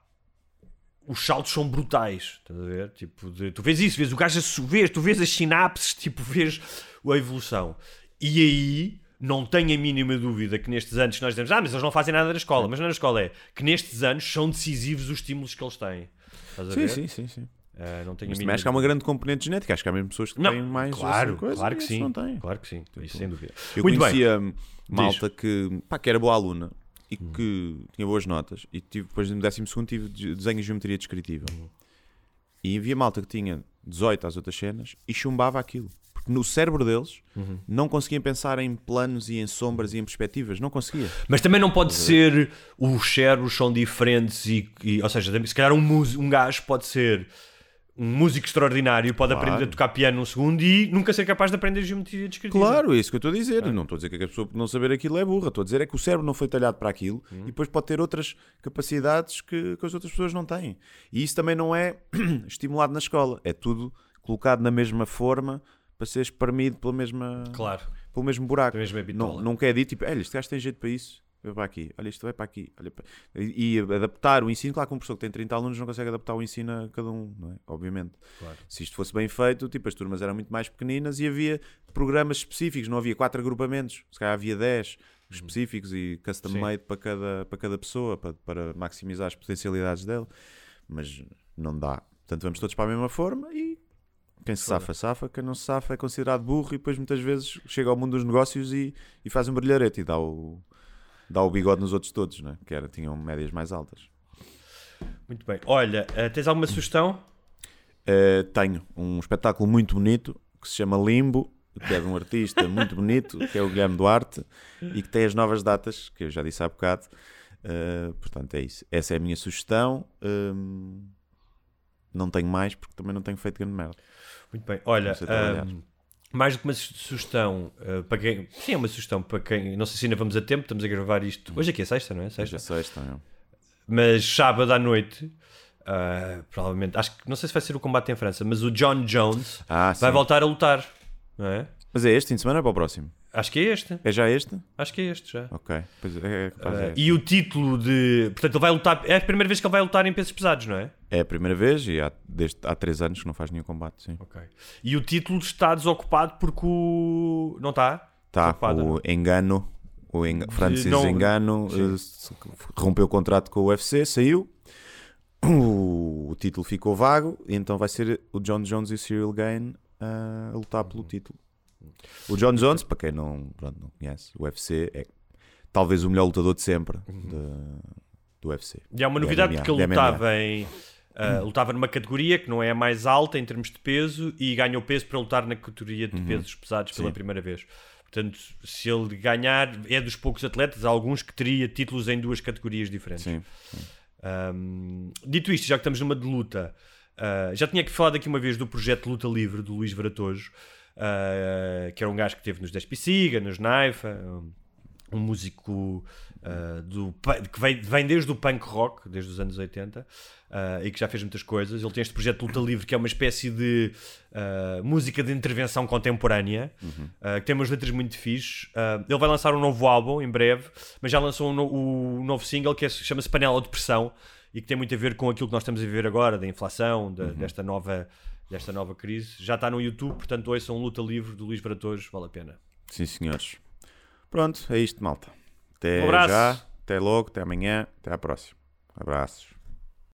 os saltos são brutais, estás a ver? Tipo, de- tu vês isso, vês o gajo a su- vês, tu vês as sinapses, tipo, vês a evolução. E aí, não tenho a mínima dúvida que nestes anos que nós dizemos, ah, mas eles não fazem nada na escola, mas não é na escola, é que nestes anos são decisivos os estímulos que eles têm. Estás Sim, sim, sim. sim. Ah, não tenho Mas também acho que há uma grande componente genética. Acho que há mesmo pessoas que não, têm mais. claro, coisa claro que sim. Não têm. Claro que sim, isso sem dúvida. Eu Muito bem. conhecia malta que, pá, que era boa aluna e que tinha boas notas. E tive, depois no 12 tive de- desenho e geometria descritiva. E havia malta que tinha 18 às outras cenas e chumbava aquilo. Porque no cérebro deles não conseguiam pensar em planos e em sombras e em perspectivas. Não conseguia. Mas também não pode ser os cérebros são diferentes e, e- ou seja, se calhar um, um gajo pode ser um músico extraordinário, pode Claro. aprender a tocar piano num segundo e nunca ser capaz de aprender geometria descritiva. Claro, é isso que eu estou a dizer. Não estou a dizer que a pessoa por não saber aquilo é burra. Estou a dizer é que o cérebro não foi talhado para aquilo e depois pode ter outras capacidades que, que as outras pessoas não têm. E isso também não é estimulado na escola. É tudo colocado na mesma forma para ser espremido pela mesma, Claro. pelo mesmo buraco. Não, não quer dizer tipo, olha, este gajo tem jeito para isso. Vai para aqui, olha, isto vai para aqui. Olha para... E, e adaptar o ensino, claro que um professor que tem 30 alunos não consegue adaptar o ensino a cada um, não é? Obviamente. Claro. Se isto fosse bem feito, tipo, as turmas eram muito mais pequeninas e havia programas específicos, não havia quatro agrupamentos, se calhar havia 10 específicos e custom Sim. made para cada, para cada pessoa, para, para maximizar as potencialidades dele. Mas não dá. Portanto, vamos todos para a mesma forma e quem se safa, safa, quem não se safa é considerado burro e depois muitas vezes chega ao mundo dos negócios e, e faz um brilharete e dá o, dá o bigode nos outros todos, né? que era, tinham médias mais altas. Muito bem. Olha, eh, tens alguma sugestão? Uh, tenho um espetáculo muito bonito que se chama Limbo, que é de um artista muito bonito, que é o Guilherme Duarte, e que tem as novas datas, que eu já disse há bocado. Uh, portanto, é isso. Essa é a minha sugestão. Um, não tenho mais, porque também não tenho feito grande merda. Muito bem. Olha, ahm, mais do que uma su- sugestão eh, para quem. Sim, é uma sugestão para quem. Não sei se ainda vamos a tempo, estamos a gravar isto. Hoje aqui é sexta, não é? Sexta. sexta, não. Mas sábado à noite, ah, provavelmente, acho que não sei se vai ser o combate em França, mas o John Jones Ah, vai voltar a lutar, não é? Mas é este fim de semana ou para o próximo? Acho que é este. É já este? Acho que é este já. Ok. Pois é, é, Uh, e o título de. Portanto, ele vai lutar. É a primeira vez que ele vai lutar em pesos pesados, não é? É a primeira vez e há, desde, há três anos que não faz nenhum combate, sim. Ok. E o título está desocupado porque o. Não está? Tá, não? o Engano, o Eng- Francis não- Engano, Sim. eh, rompeu o contrato com o UFC, saiu. O, o título ficou vago e então vai ser o John Jones e o Cyril Gain a lutar pelo título. O John Jones, para quem não, pronto, não conhece, o UFC é talvez o melhor lutador de sempre de- do UFC. E há uma De novidade MMA, porque ele lutava em. uh, lutava numa categoria que não é a mais alta em termos de peso e ganhou peso para lutar na categoria de pesos pesados pela Uhum. Sim. primeira vez. Portanto, se ele ganhar, é dos poucos atletas, há alguns que teria títulos em duas categorias diferentes. Sim. Um, dito isto, já que estamos numa de luta, uh, já tinha que falar aqui uma vez do projeto Luta Livre do Luís Varatojo, uh, que era um gajo que teve nos Despissiga, nos Naifa, um, um músico uh, do, que vem, vem desde o punk rock, desde os anos 80, uh, e que já fez muitas coisas. Ele tem este projeto Luta Livre, que é uma espécie de uh, música de intervenção contemporânea, uh, que tem umas letras muito fixes. Ele vai lançar um novo álbum em breve, mas já lançou um no- o novo single que é- chama-se Panela de Pressão e que tem muito a ver com aquilo que nós estamos a viver agora, da inflação, da- desta, nova, desta nova crise. Já está no YouTube, portanto, ouçam Luta Livre do Luís Varatojo, vale a pena. Sim, senhores. Pronto, é isto, malta. Até Um já, até logo, até amanhã, até à próxima. Abraços.